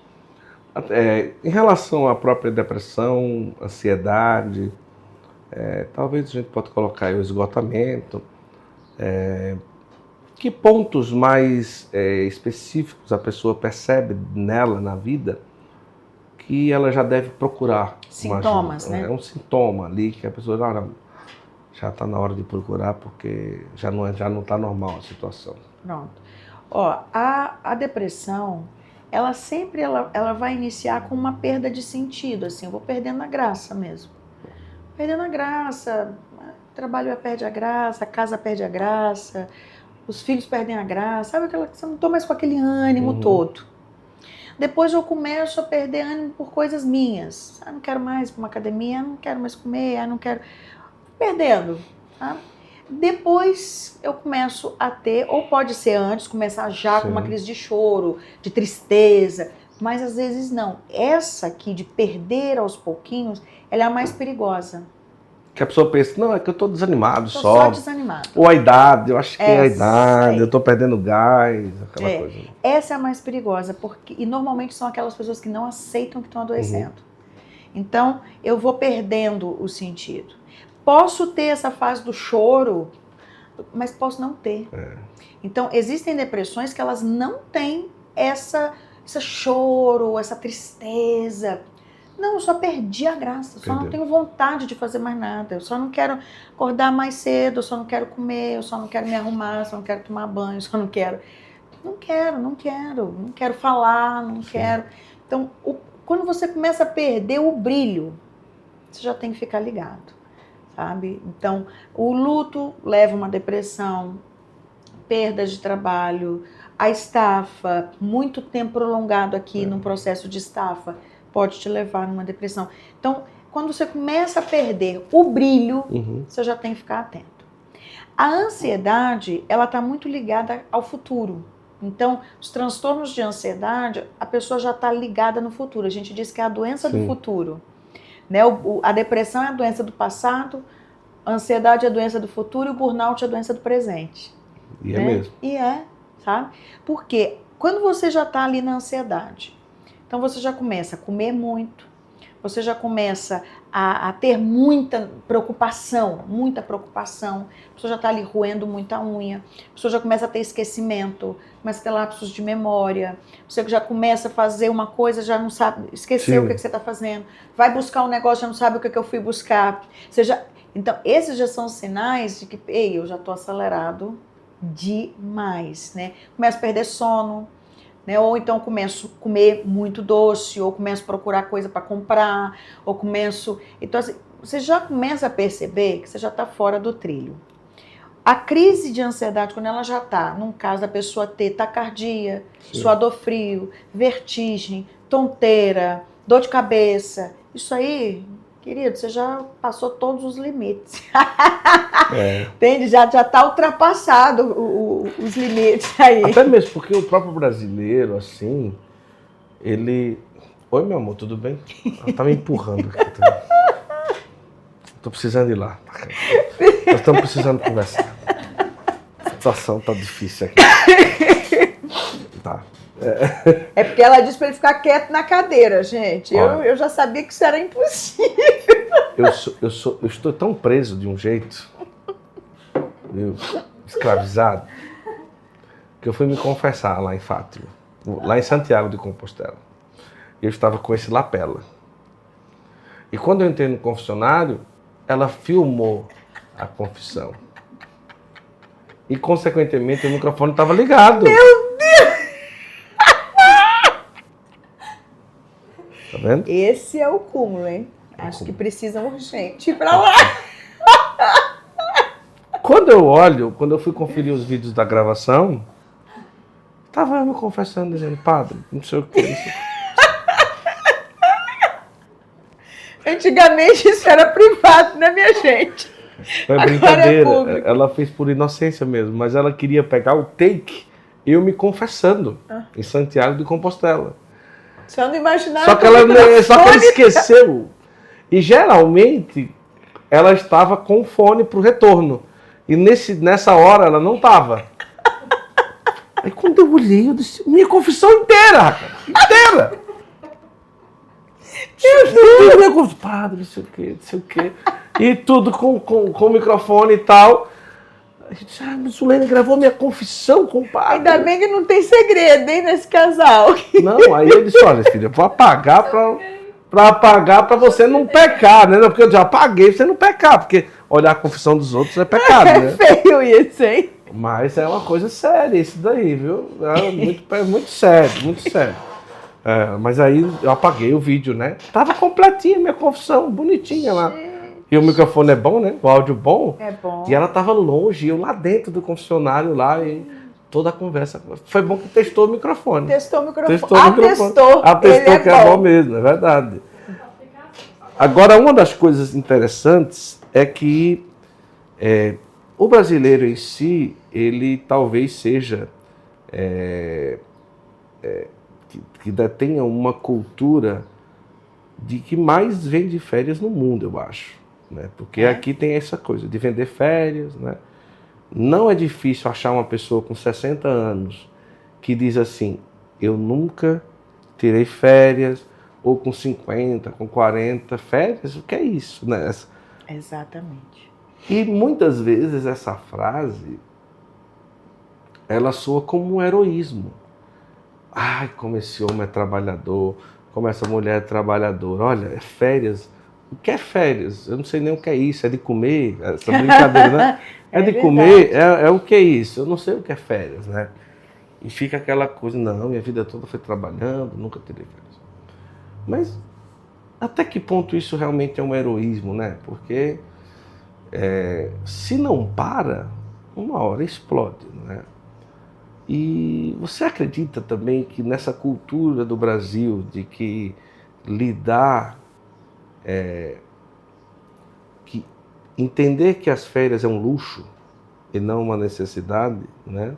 É, em relação à própria depressão, ansiedade, é, talvez a gente possa colocar o esgotamento. É, que pontos mais é, específicos a pessoa percebe nela, na vida, que ela já deve procurar? Sintomas, né? É um sintoma ali que a pessoa já está na hora de procurar porque já não é, já não está normal a situação. Pronto. Ó, a, a depressão, ela sempre ela, ela vai iniciar com uma perda de sentido, assim, eu vou perdendo a graça mesmo perdendo a graça. O trabalho perde a graça, a casa perde a graça, os filhos perdem a graça, sabe aquela que você não estou mais com aquele ânimo uhum. todo. Depois eu começo a perder ânimo por coisas minhas. Ah, não quero mais ir para uma academia, não quero mais comer, ah, não quero. Perdendo. Tá? Depois eu começo a ter, ou pode ser antes, começar já Sim. com uma crise de choro, de tristeza, mas às vezes não. Essa aqui de perder aos pouquinhos, ela é a mais perigosa. Que a pessoa pensa, não, é que eu estou desanimado tô só. Só desanimado. Ou a idade, eu acho que Essa, é a idade, eu estou perdendo gás, aquela é. coisa. Essa é a mais perigosa, porque e normalmente são aquelas pessoas que não aceitam que estão adoecendo. Uhum. Então, eu vou perdendo o sentido. Posso ter essa fase do choro, mas posso não ter. É. Então, existem depressões que elas não têm essa esse choro, essa tristeza. Não, eu só perdi a graça, só Perdeu. não tenho vontade de fazer mais nada. Eu só não quero acordar mais cedo, eu só não quero comer, eu só não quero me arrumar, eu só não quero tomar banho, eu só não quero. Não quero, não quero, não quero falar, não Sim. quero. Então, o, quando você começa a perder o brilho, você já tem que ficar ligado, sabe? Então, o luto leva uma depressão, perdas de trabalho, a estafa, muito tempo prolongado aqui é. no processo de estafa, pode te levar numa depressão. Então, quando você começa a perder o brilho, uhum. você já tem que ficar atento. A ansiedade, ela está muito ligada ao futuro. Então, os transtornos de ansiedade, a pessoa já está ligada no futuro. A gente diz que é a doença Sim. do futuro. Né? O, o, a depressão é a doença do passado, a ansiedade é a doença do futuro e o burnout é a doença do presente. E é né? é mesmo. E é, sabe? Porque quando você já está ali na ansiedade, então você já começa a comer muito, você já começa a, a, ter muita preocupação, muita preocupação. A pessoa já está ali roendo muita unha, a pessoa já começa a ter esquecimento, começa a ter lapsos de memória, você já começa a fazer uma coisa, já não sabe, esqueceu Sim. o que, que você está fazendo, vai buscar um negócio, já não sabe o que, que eu fui buscar. Você já, então, esses já são sinais de que, ei, eu já estou acelerado demais, né? Começa a perder sono, né? Ou então começo a comer muito doce, ou começo a procurar coisa para comprar, ou começo. Então, assim, você já começa a perceber que você já está fora do trilho. A crise de ansiedade, quando ela já está, num caso da pessoa ter taquicardia, Sim. suador frio, vertigem, tonteira, dor de cabeça, isso aí Querido, você já passou todos os limites. É. Entende? Já está ultrapassado o, o, os limites aí. Até mesmo porque o próprio brasileiro, assim, ele. Oi, meu amor, tudo bem? Ela tá me empurrando aqui também. Tô precisando ir lá. Nós estamos precisando conversar. A situação tá difícil aqui. Tá. É. é porque ela disse para ele ficar quieto na cadeira, gente. Eu, eu já sabia que isso era impossível. Eu, sou, eu, sou, eu estou tão preso de um jeito, viu? escravizado, que eu fui me confessar lá em Fátima, lá em Santiago de Compostela. Eu estava com esse lapela. E quando eu entrei no confessionário, ela filmou a confissão. E, consequentemente, o microfone estava ligado. Meu Tá vendo? Esse é o cúmulo, hein? Acho que precisam urgente ir pra lá. Quando eu olho, quando eu fui conferir os vídeos da gravação, tava eu me confessando, dizendo, padre, não sei o que. Antigamente isso era privado, né, minha gente? Foi é brincadeira. É ela fez por inocência mesmo, mas ela queria pegar o take eu me confessando ah. em Santiago de Compostela. Só que ela, só que ela esqueceu. E geralmente ela estava com fone para o retorno. E nesse, nessa hora ela não estava. Aí quando eu olhei, eu disse, minha confissão inteira, inteira. Meu Deus! Meu padre, não sei o quê, não sei o quê. E tudo com, com, com microfone e tal. A gente, ah, mas o Lênin gravou minha confissão com o padre. Ainda bem que não tem segredo, hein, nesse casal. Não, aí ele disse, olha, filha, vou apagar pra, pra apagar pra você não pecar, né? Porque eu já apaguei pra você não pecar, porque olhar a confissão dos outros é pecado, né? É feio isso, hein? Mas é uma coisa séria isso daí, viu? É muito, é muito sério, muito sério. É, mas aí eu apaguei o vídeo, né? Tava completinha minha confissão, bonitinha lá. E o microfone é bom, né? O áudio bom. É bom. E ela tava longe, eu lá dentro do confessionário lá e toda a conversa. Foi bom que testou o microfone. Testou o microfone. Testou o microfone. Atestou. Atestou que é bom. é bom mesmo, é verdade. Agora, uma das coisas interessantes é que é, o brasileiro em si, ele talvez seja é, é, que, que detenha uma cultura de que mais vem de férias no mundo, eu acho. Né? Porque é. aqui tem essa coisa de vender férias. Né? Não é difícil achar uma pessoa com 60 anos que diz assim: eu nunca tirei férias, ou com 50, com 40 férias. O que é isso? Né? Exatamente. E muitas vezes essa frase ela soa como um heroísmo. Ai, como esse homem é trabalhador, como essa mulher é trabalhadora. Olha, é férias. O que é férias? Eu não sei nem o que é isso. É de comer? Essa brincadeira, né? É, é de verdade. comer? É, é o que é isso? Eu não sei o que é férias, né? E fica aquela coisa, não, minha vida toda foi trabalhando, nunca terei férias. Mas até que ponto isso realmente é um heroísmo, né? Porque é, se não para, uma hora explode, né? E você acredita também que nessa cultura do Brasil de que lidar, é, que entender que as férias é um luxo e não uma necessidade, né?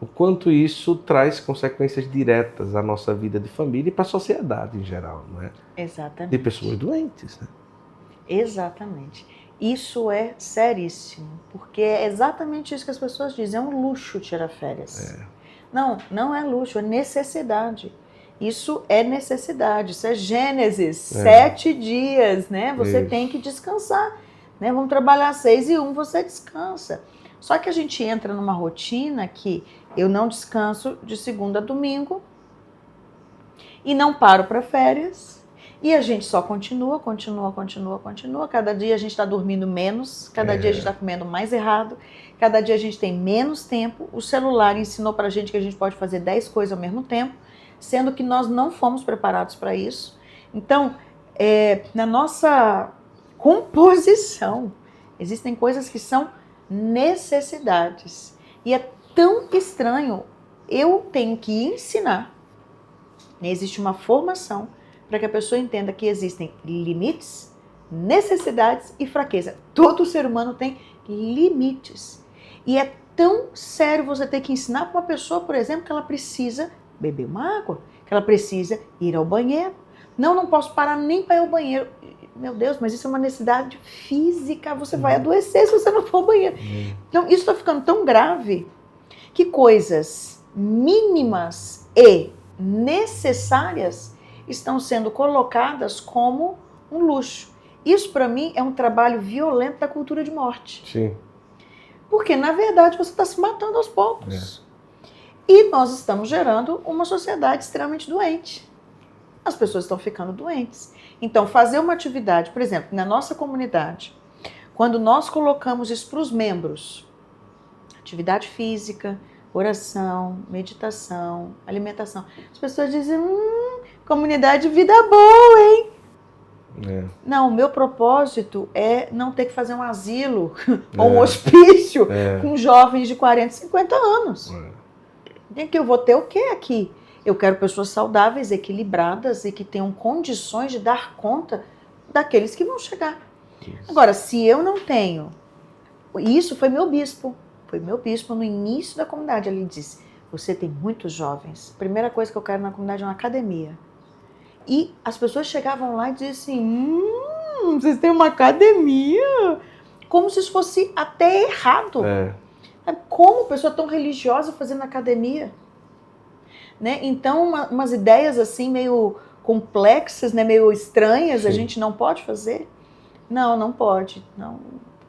O quanto isso traz consequências diretas à nossa vida de família e para a sociedade em geral, não é? Exatamente. De pessoas doentes, né? Exatamente. Isso é seríssimo, porque é exatamente isso que as pessoas dizem, é um luxo tirar férias. É. Não, não é luxo, é necessidade. Isso é necessidade, isso é Gênesis, é. sete dias, né? Você isso. tem que descansar. Né? Vamos trabalhar seis e um, você descansa. Só que a gente entra numa rotina que eu não descanso de segunda a domingo e não paro para férias e a gente só continua, continua, continua, continua. Cada dia a gente está dormindo menos, cada é. dia a gente está comendo mais errado, cada dia a gente tem menos tempo. O celular ensinou para a gente que a gente pode fazer 10 coisas ao mesmo tempo, sendo que nós não fomos preparados para isso. Então, é, na nossa composição, existem coisas que são necessidades. E é tão estranho. Eu tenho que ensinar. Né, existe uma formação para que a pessoa entenda que existem limites, necessidades e fraqueza. Todo ser humano tem limites. E é tão sério você ter que ensinar para uma pessoa, por exemplo, que ela precisa beber uma água, que ela precisa ir ao banheiro. Não, não posso parar nem para ir ao banheiro. Meu Deus, mas isso é uma necessidade física. Você vai uhum. adoecer se você não for ao banheiro. Uhum. Então, isso está ficando tão grave que coisas mínimas e necessárias estão sendo colocadas como um luxo. Isso, para mim, é um trabalho violento da cultura de morte. Sim. Porque, na verdade, você está se matando aos poucos. É. E nós estamos gerando uma sociedade extremamente doente. As pessoas estão ficando doentes. Então, fazer uma atividade, por exemplo, na nossa comunidade, quando nós colocamos isso para os membros, atividade física, oração, meditação, alimentação, as pessoas dizem: hum, Comunidade Vida Boa, hein? É. Não, o meu propósito é não ter que fazer um asilo ou um é. hospício é. com jovens de 40, 50 anos. É. Que eu vou ter o quê aqui? Eu quero pessoas saudáveis, equilibradas e que tenham condições de dar conta daqueles que vão chegar. Isso. Agora, se eu não tenho, isso foi meu bispo, foi meu bispo no início da comunidade. Ele disse: Você tem muitos jovens. Primeira coisa que eu quero na comunidade é uma academia. E as pessoas chegavam lá e diziam assim: hum, vocês têm uma academia? Como se isso fosse até errado. É. Como pessoa tão religiosa fazendo academia? Né? Então, uma, umas ideias assim meio complexas, né? meio estranhas, Sim. a gente não pode fazer? Não, não pode. Não.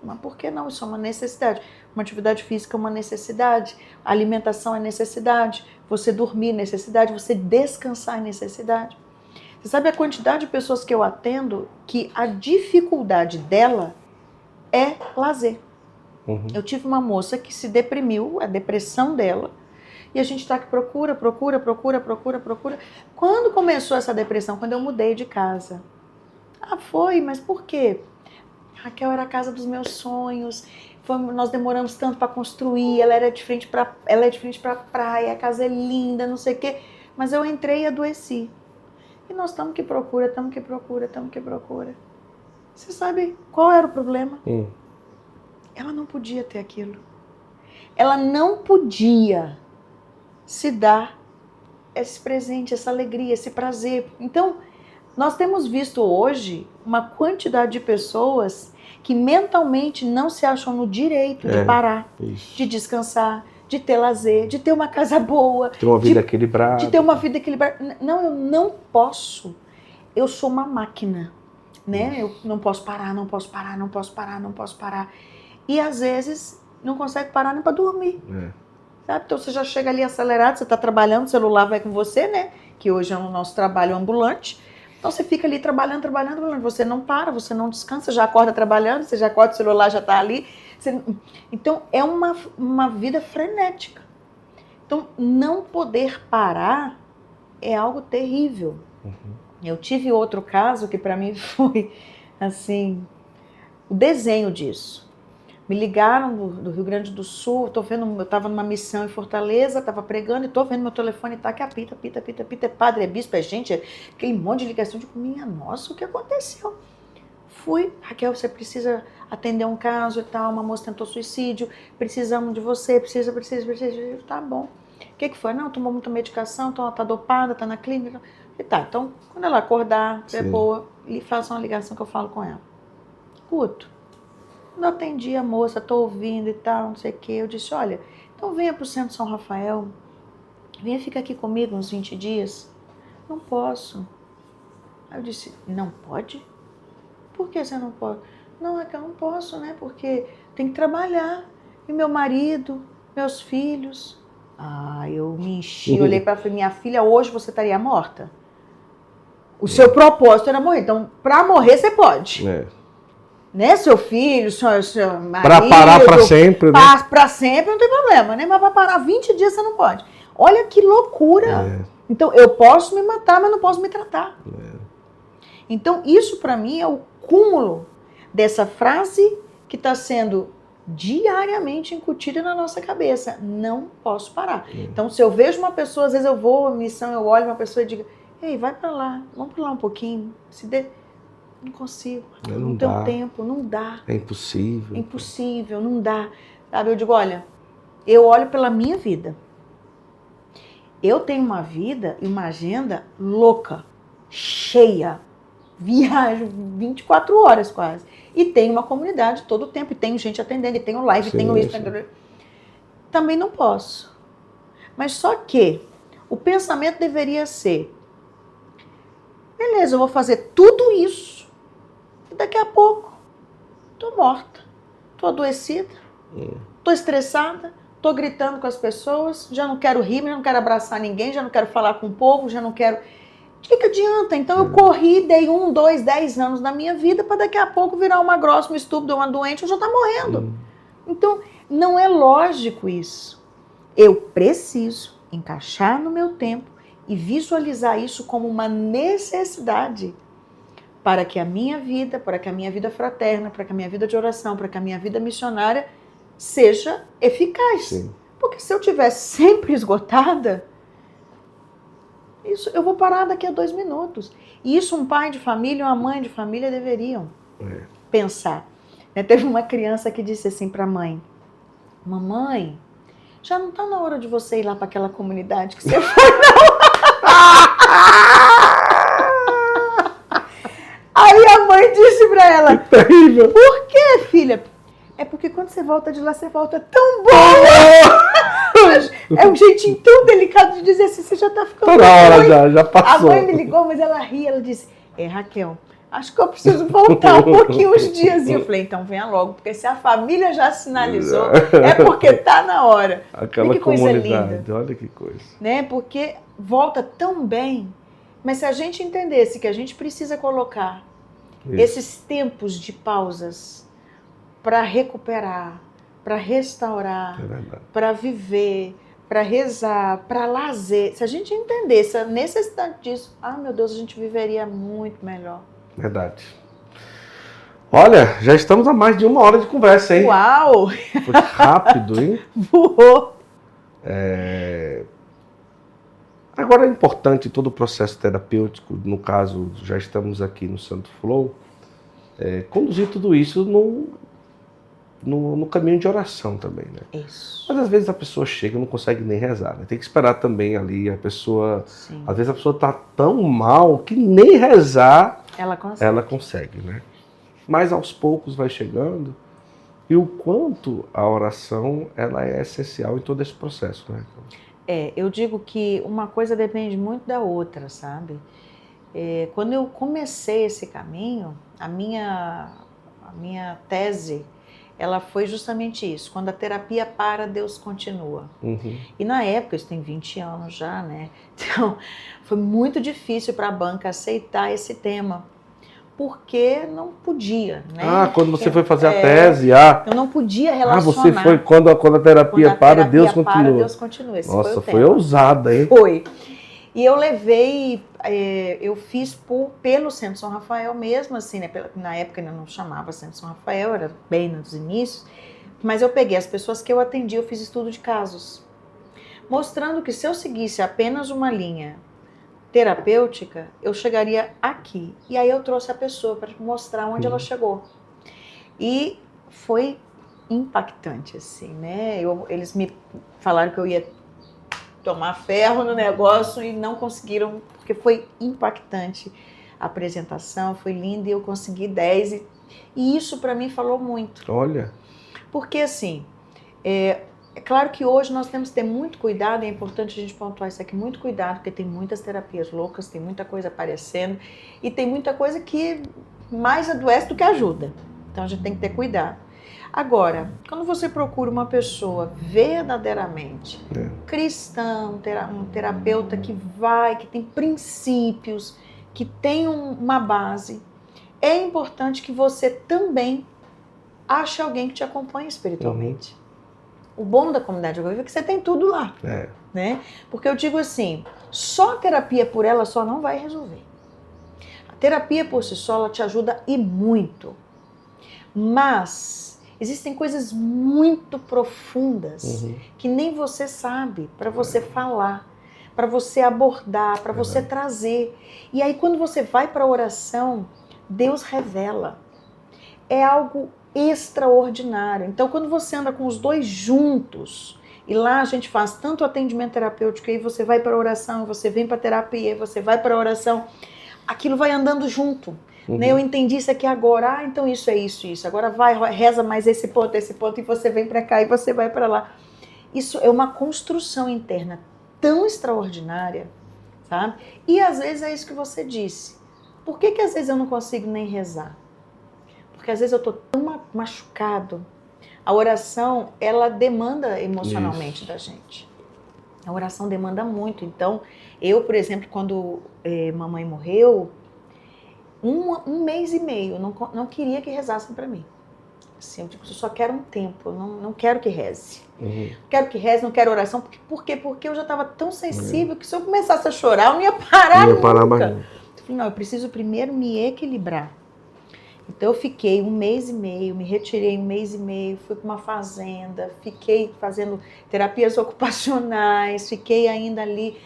Mas por que não? Isso é uma necessidade. Uma atividade física é uma necessidade. A alimentação é necessidade. Você dormir é necessidade. Você descansar é necessidade. Você sabe a quantidade de pessoas que eu atendo que a dificuldade dela é lazer. Uhum. Eu tive uma moça que se deprimiu, a depressão dela, e a gente está que procura, procura, procura, procura, procura. Quando começou essa depressão? Quando eu mudei de casa. Ah, foi, mas por quê? Raquel era a casa dos meus sonhos. Foi, nós demoramos tanto para construir. Ela era de frente para, ela é de frente para praia. A casa é linda, não sei o quê. Mas eu entrei e adoeci. E nós estamos que procura, estamos que procura, estamos que procura. Você sabe qual era o problema? Hum. Ela não podia ter aquilo. Ela não podia se dar esse presente, essa alegria, esse prazer. Então, nós temos visto hoje uma quantidade de pessoas que mentalmente não se acham no direito de é, parar, isso. de descansar, de ter lazer, de ter uma casa boa. Ter uma vida de, equilibrada. De ter uma vida equilibrada. Não, eu não posso. Eu sou uma máquina, né? Eu não posso parar, não posso parar, não posso parar, não posso parar. E às vezes não consegue parar nem para dormir. É. Sabe? Então você já chega ali acelerado, você está trabalhando, o celular vai com você, né? Que hoje é o nosso trabalho ambulante. Então você fica ali trabalhando, trabalhando, trabalhando. Você não para, você não descansa, já acorda trabalhando, você já acorda, o celular já está ali. Você... Então é uma, uma vida frenética. Então não poder parar é algo terrível. Uhum. Eu tive outro caso que para mim foi assim o desenho disso. Me ligaram do, do Rio Grande do Sul, tô vendo, eu estava numa missão em Fortaleza, estava pregando e tô vendo meu telefone tá que apita, apita, apita, apita, é padre, é bispo, é gente, é aquele monte de ligação. de minha nossa, o que aconteceu? Fui, Raquel, você precisa atender um caso e tal, uma moça tentou suicídio, precisamos de você, precisa, precisa, precisa. Tá bom. O que, que foi? Não, tomou muita medicação, então ela tá dopada, tá na clínica. E tá, então, quando ela acordar, é boa, e faça uma ligação que eu falo com ela. Guto, não atendi a moça, tô ouvindo e tal, não sei o quê. Eu disse, olha, então venha pro Centro São Rafael, venha ficar aqui comigo uns 20 dias. Não posso. Aí eu disse, não pode? Por que você não pode? Não, é que eu não posso, né? Porque tem que trabalhar. E meu marido, meus filhos. Ah, eu me enchi, olhei para minha filha, hoje você estaria morta. O seu propósito era morrer. Então, para morrer, você pode. É né, seu filho, seu, seu marido. Para parar para sempre, né? Para sempre não tem problema, né? Mas para parar 20 dias você não pode. Olha que loucura. É. Então, eu posso me matar, mas não posso me tratar. É. Então, isso para mim é o cúmulo dessa frase que está sendo diariamente incutida na nossa cabeça. Não posso parar. É. Então, se eu vejo uma pessoa, às vezes eu vou, missão, eu olho uma pessoa e digo, ei, vai para lá, vamos para lá um pouquinho. Se de não consigo. não, não tenho tempo, não dá. É impossível. É impossível, não dá. Sabe, eu digo, olha, eu olho pela minha vida. Eu tenho uma vida e uma agenda louca, cheia. Viajo 24 horas quase. E tenho uma comunidade todo o tempo. E tenho gente atendendo, e tenho live, sim, tenho isso. Também não posso. Mas só que o pensamento deveria ser: beleza, eu vou fazer tudo isso e daqui a pouco, tô morta, tô adoecida, hum. tô estressada, tô gritando com as pessoas, já não quero rir, já não quero abraçar ninguém, já não quero falar com o povo, já não quero. O que, que adianta? Então eu hum. corri, dei um, dois, dez anos da minha vida para daqui a pouco virar uma grossa, uma estúpida, uma doente, eu já tá morrendo. Hum. Então, não é lógico isso. Eu preciso encaixar no meu tempo e visualizar isso como uma necessidade para que a minha vida, para que a minha vida fraterna, para que a minha vida de oração, para que a minha vida missionária seja eficaz. Sim. Porque se eu estiver sempre esgotada, isso eu vou parar daqui a dois minutos. E isso um pai de família, uma mãe de família deveriam é. pensar. Né? Teve uma criança que disse assim para a mãe: Mamãe, já não está na hora de você ir lá para aquela comunidade que você foi, não. Aí a mãe disse pra ela: Terrível. Por que, filha? É porque quando você volta de lá, você volta tão boa. é um jeitinho tão delicado de dizer assim: você já tá ficando. Toda hora já, já passou. A mãe me ligou, mas ela ria. Ela disse: É, Raquel, acho que eu preciso voltar um pouquinho uns dias. E eu falei: então venha logo, porque se a família já sinalizou, é porque tá na hora. Aquela que coisa linda. Olha que coisa. Né? Porque volta tão bem. Mas se a gente entendesse que a gente precisa colocar isso. esses tempos de pausas para recuperar, para restaurar, é para viver, para rezar, para lazer, se a gente entendesse a necessidade disso, ah, meu Deus, a gente viveria muito melhor. Verdade. Olha, já estamos a mais de uma hora de conversa, hein? Uau! Foi rápido, hein? Voou! É... Agora é importante todo o processo terapêutico, no caso, já estamos aqui no Santo Flow, é, conduzir tudo isso no, no, no, caminho de oração também, né? Isso. Mas às vezes a pessoa chega e não consegue nem rezar, né? Tem que esperar também ali, a pessoa... Sim. Às vezes a pessoa está tão mal que nem rezar ela consegue. ela consegue, né? Mas aos poucos vai chegando e o quanto a oração ela é essencial em todo esse processo, né? É, eu digo que uma coisa depende muito da outra, sabe? É, quando eu comecei esse caminho, a minha, a minha tese ela foi justamente isso. Quando a terapia para, Deus continua. Uhum. E na época, isso tem 20 anos já, né? Então, foi muito difícil para a banca aceitar esse tema. Porque não podia, né? Ah, quando você Porque, foi fazer a é, tese, ah, Eu não podia ah, relacionar. você foi quando a, quando a terapia Quando a para, terapia Deus para, continua. Deus continua. Esse Nossa, foi, foi ousada, hein? Foi. E eu levei, eh, eu fiz por, pelo Centro São Rafael mesmo, assim, né? Na época ainda não chamava Centro São Rafael, era bem nos inícios. Mas eu peguei as pessoas que eu atendi, eu fiz estudo de casos. Mostrando que se eu seguisse apenas uma linha terapêutica, eu chegaria aqui. E aí eu trouxe a pessoa para mostrar onde ela chegou. E foi impactante, assim, né? Eu- eles me falaram que eu ia tomar ferro no negócio e não conseguiram, porque foi impactante a apresentação, foi linda e eu consegui 10. E, e isso para mim falou muito. Olha, Porque assim, é, é claro que hoje nós temos que ter muito cuidado, é importante a gente pontuar isso aqui, muito cuidado, porque tem muitas terapias loucas, tem muita coisa aparecendo e tem muita coisa que mais adoece do que ajuda. Então a gente tem que ter cuidado. Agora, quando você procura uma pessoa verdadeiramente É. cristã, um tera- um terapeuta que vai, que tem princípios, que tem um- uma base, é importante que você também ache alguém que te acompanhe espiritualmente. O bom da comunidade é que você tem tudo lá, é. né? Porque eu digo assim, só a terapia por ela só não vai resolver. A terapia por si só ela te ajuda e muito. Mas existem coisas muito profundas Uhum. que nem você sabe para você falar, para você abordar, para você trazer. E aí quando você vai para a oração, Deus revela. É algo extraordinário. Então quando você anda com os dois juntos, e lá a gente faz tanto atendimento terapêutico, aí você vai para a oração, você vem para a terapia, você vai para a oração, aquilo vai andando junto. Uhum. Né? Eu entendi isso aqui agora, ah, então isso é isso, isso. Agora vai, reza mais esse ponto, esse ponto, e você vem para cá e você vai para lá. Isso é uma construção interna tão extraordinária, sabe? E às vezes é isso que você disse. Por que, que às vezes eu não consigo nem rezar? Porque às vezes eu tô tão ma- machucado. A oração, ela demanda emocionalmente da gente. A oração demanda muito. Então, eu, por exemplo, quando eh, mamãe morreu, um, um mês e meio, não, não queria que rezassem para mim. Assim, eu digo, eu só quero um tempo, não, não quero que reze. Uhum. Quero que reze, não quero oração. Porque, por quê? Porque eu já estava tão sensível que se eu começasse a chorar, eu não ia parar Não ia parar nunca. mais. não. Eu falei, não, eu preciso primeiro me equilibrar. Então eu fiquei um mês e meio, me retirei um mês e meio, fui para uma fazenda, fiquei fazendo terapias ocupacionais, fiquei ainda ali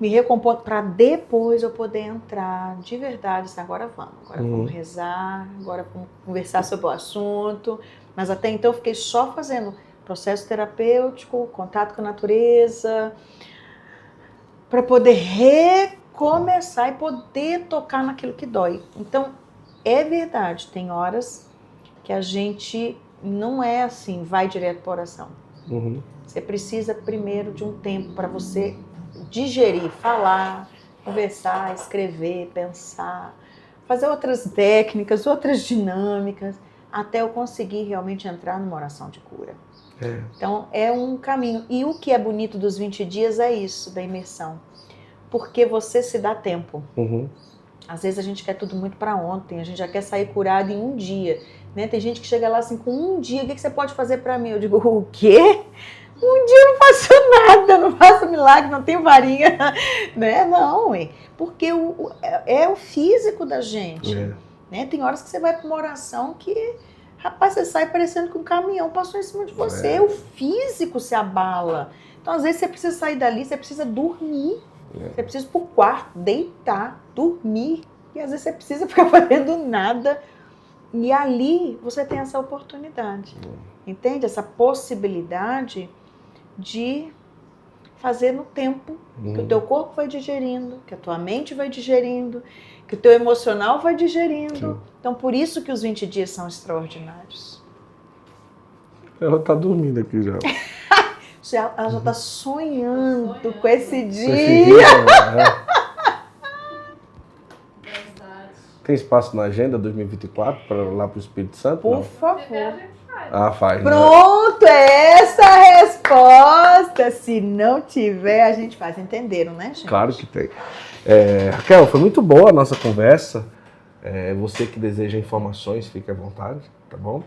me recompondo para depois eu poder entrar de verdade. Assim, agora vamos, agora Uhum. vamos rezar, agora vamos conversar sobre o assunto. Mas até então eu fiquei só fazendo processo terapêutico, contato com a natureza, para poder recomeçar e poder tocar naquilo que dói. Então, é verdade, tem horas que a gente não é assim, vai direto para oração. Uhum. Você precisa primeiro de um tempo para você digerir, falar, conversar, escrever, pensar, fazer outras técnicas, outras dinâmicas, até eu conseguir realmente entrar numa oração de cura. É. Então é um caminho. E o que é bonito dos 20 dias é isso, da imersão. Porque você se dá tempo. Uhum. Às vezes a gente quer tudo muito para ontem, a gente já quer sair curado em um dia. Né? Tem gente que chega lá assim, com um dia, o que que você pode fazer para mim? Eu digo, o quê? Um dia eu não faço nada, não faço milagre, não tenho varinha. né? Não, ué. porque o, o- é, é o físico da gente. É. Né? Tem horas que você vai para uma oração que, rapaz, você sai parecendo que um caminhão passou em cima de você. É. O físico se abala. Então, às vezes, você precisa sair dali, você precisa dormir. É. Você precisa ir pro quarto, deitar, dormir. E às vezes você precisa ficar fazendo nada. E ali você tem essa oportunidade. Entende? Essa possibilidade de fazer no tempo que o Uhum. teu corpo vai digerindo, que a tua mente vai digerindo, que o teu emocional vai digerindo. Sim. Então, por isso que os 20 dias são extraordinários. Ela tá dormindo aqui já. Já- Ela já está sonhando com esse Com dia. esse dia, né? Tem espaço na agenda 2024 para lá pro Espírito Santo? Por Não. favor. Depende, a gente Ah, faz. Né? Pronto, né? essa a resposta. Se não tiver, a gente faz. Entenderam, né, gente? Claro que tem. É, Raquel, foi muito boa a nossa conversa. É, você que deseja informações, fique à vontade, tá bom?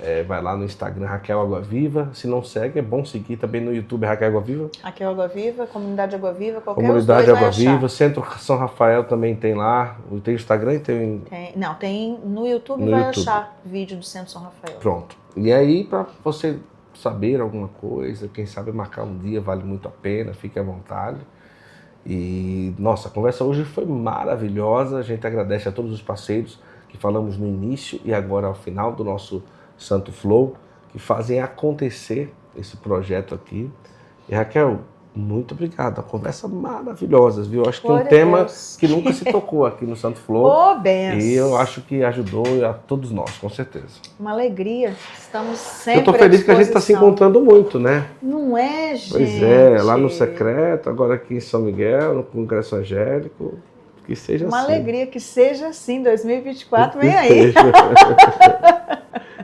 É, vai lá no Instagram Raquel Água Viva. Se não segue, é bom seguir também no YouTube Raquel Água Viva. Raquel Água Viva, Comunidade Água Viva, qualquer Comunidade Água Viva, Centro São Rafael também tem lá. Tem Instagram e tem... tem. Não, tem no YouTube no vai YouTube. achar vídeo do Centro São Rafael. Pronto. E aí, para você saber alguma coisa, quem sabe marcar um dia, vale muito a pena, fique à vontade. E nossa, a conversa hoje foi maravilhosa. A gente agradece a todos os parceiros que falamos no início e agora ao final do nosso Santo Flow, que fazem acontecer esse projeto aqui. E Raquel, muito obrigado. A conversa maravilhosa, viu? Acho que é um tema Deus. que nunca se tocou aqui no Santo Flow. Oh, benção. E eu acho que ajudou a todos nós, com certeza. Uma alegria. Estamos sempre. Eu estou feliz que a gente está se encontrando muito, né? Não é, gente? Pois é, lá no Secreto, agora aqui em São Miguel, no Congresso Angélico. Que seja Uma assim. alegria que seja assim, 2024, vem aí.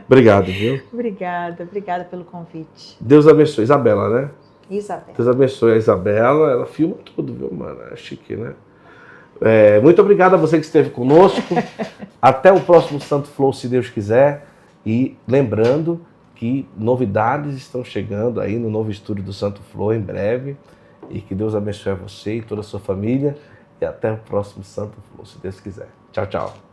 Obrigado, viu? Obrigada, obrigada pelo convite. Deus abençoe. Isabela, né? Isabela. Deus abençoe a Isabela. Ela filma tudo, viu, mano? É chique, né? É, muito obrigado a você que esteve conosco. Até o próximo Santo Flow, se Deus quiser. E lembrando que novidades estão chegando aí no novo estúdio do Santo Flow em breve. E que Deus abençoe a você e toda a sua família. E até o próximo Santo Flow, se Deus quiser. Tchau, tchau.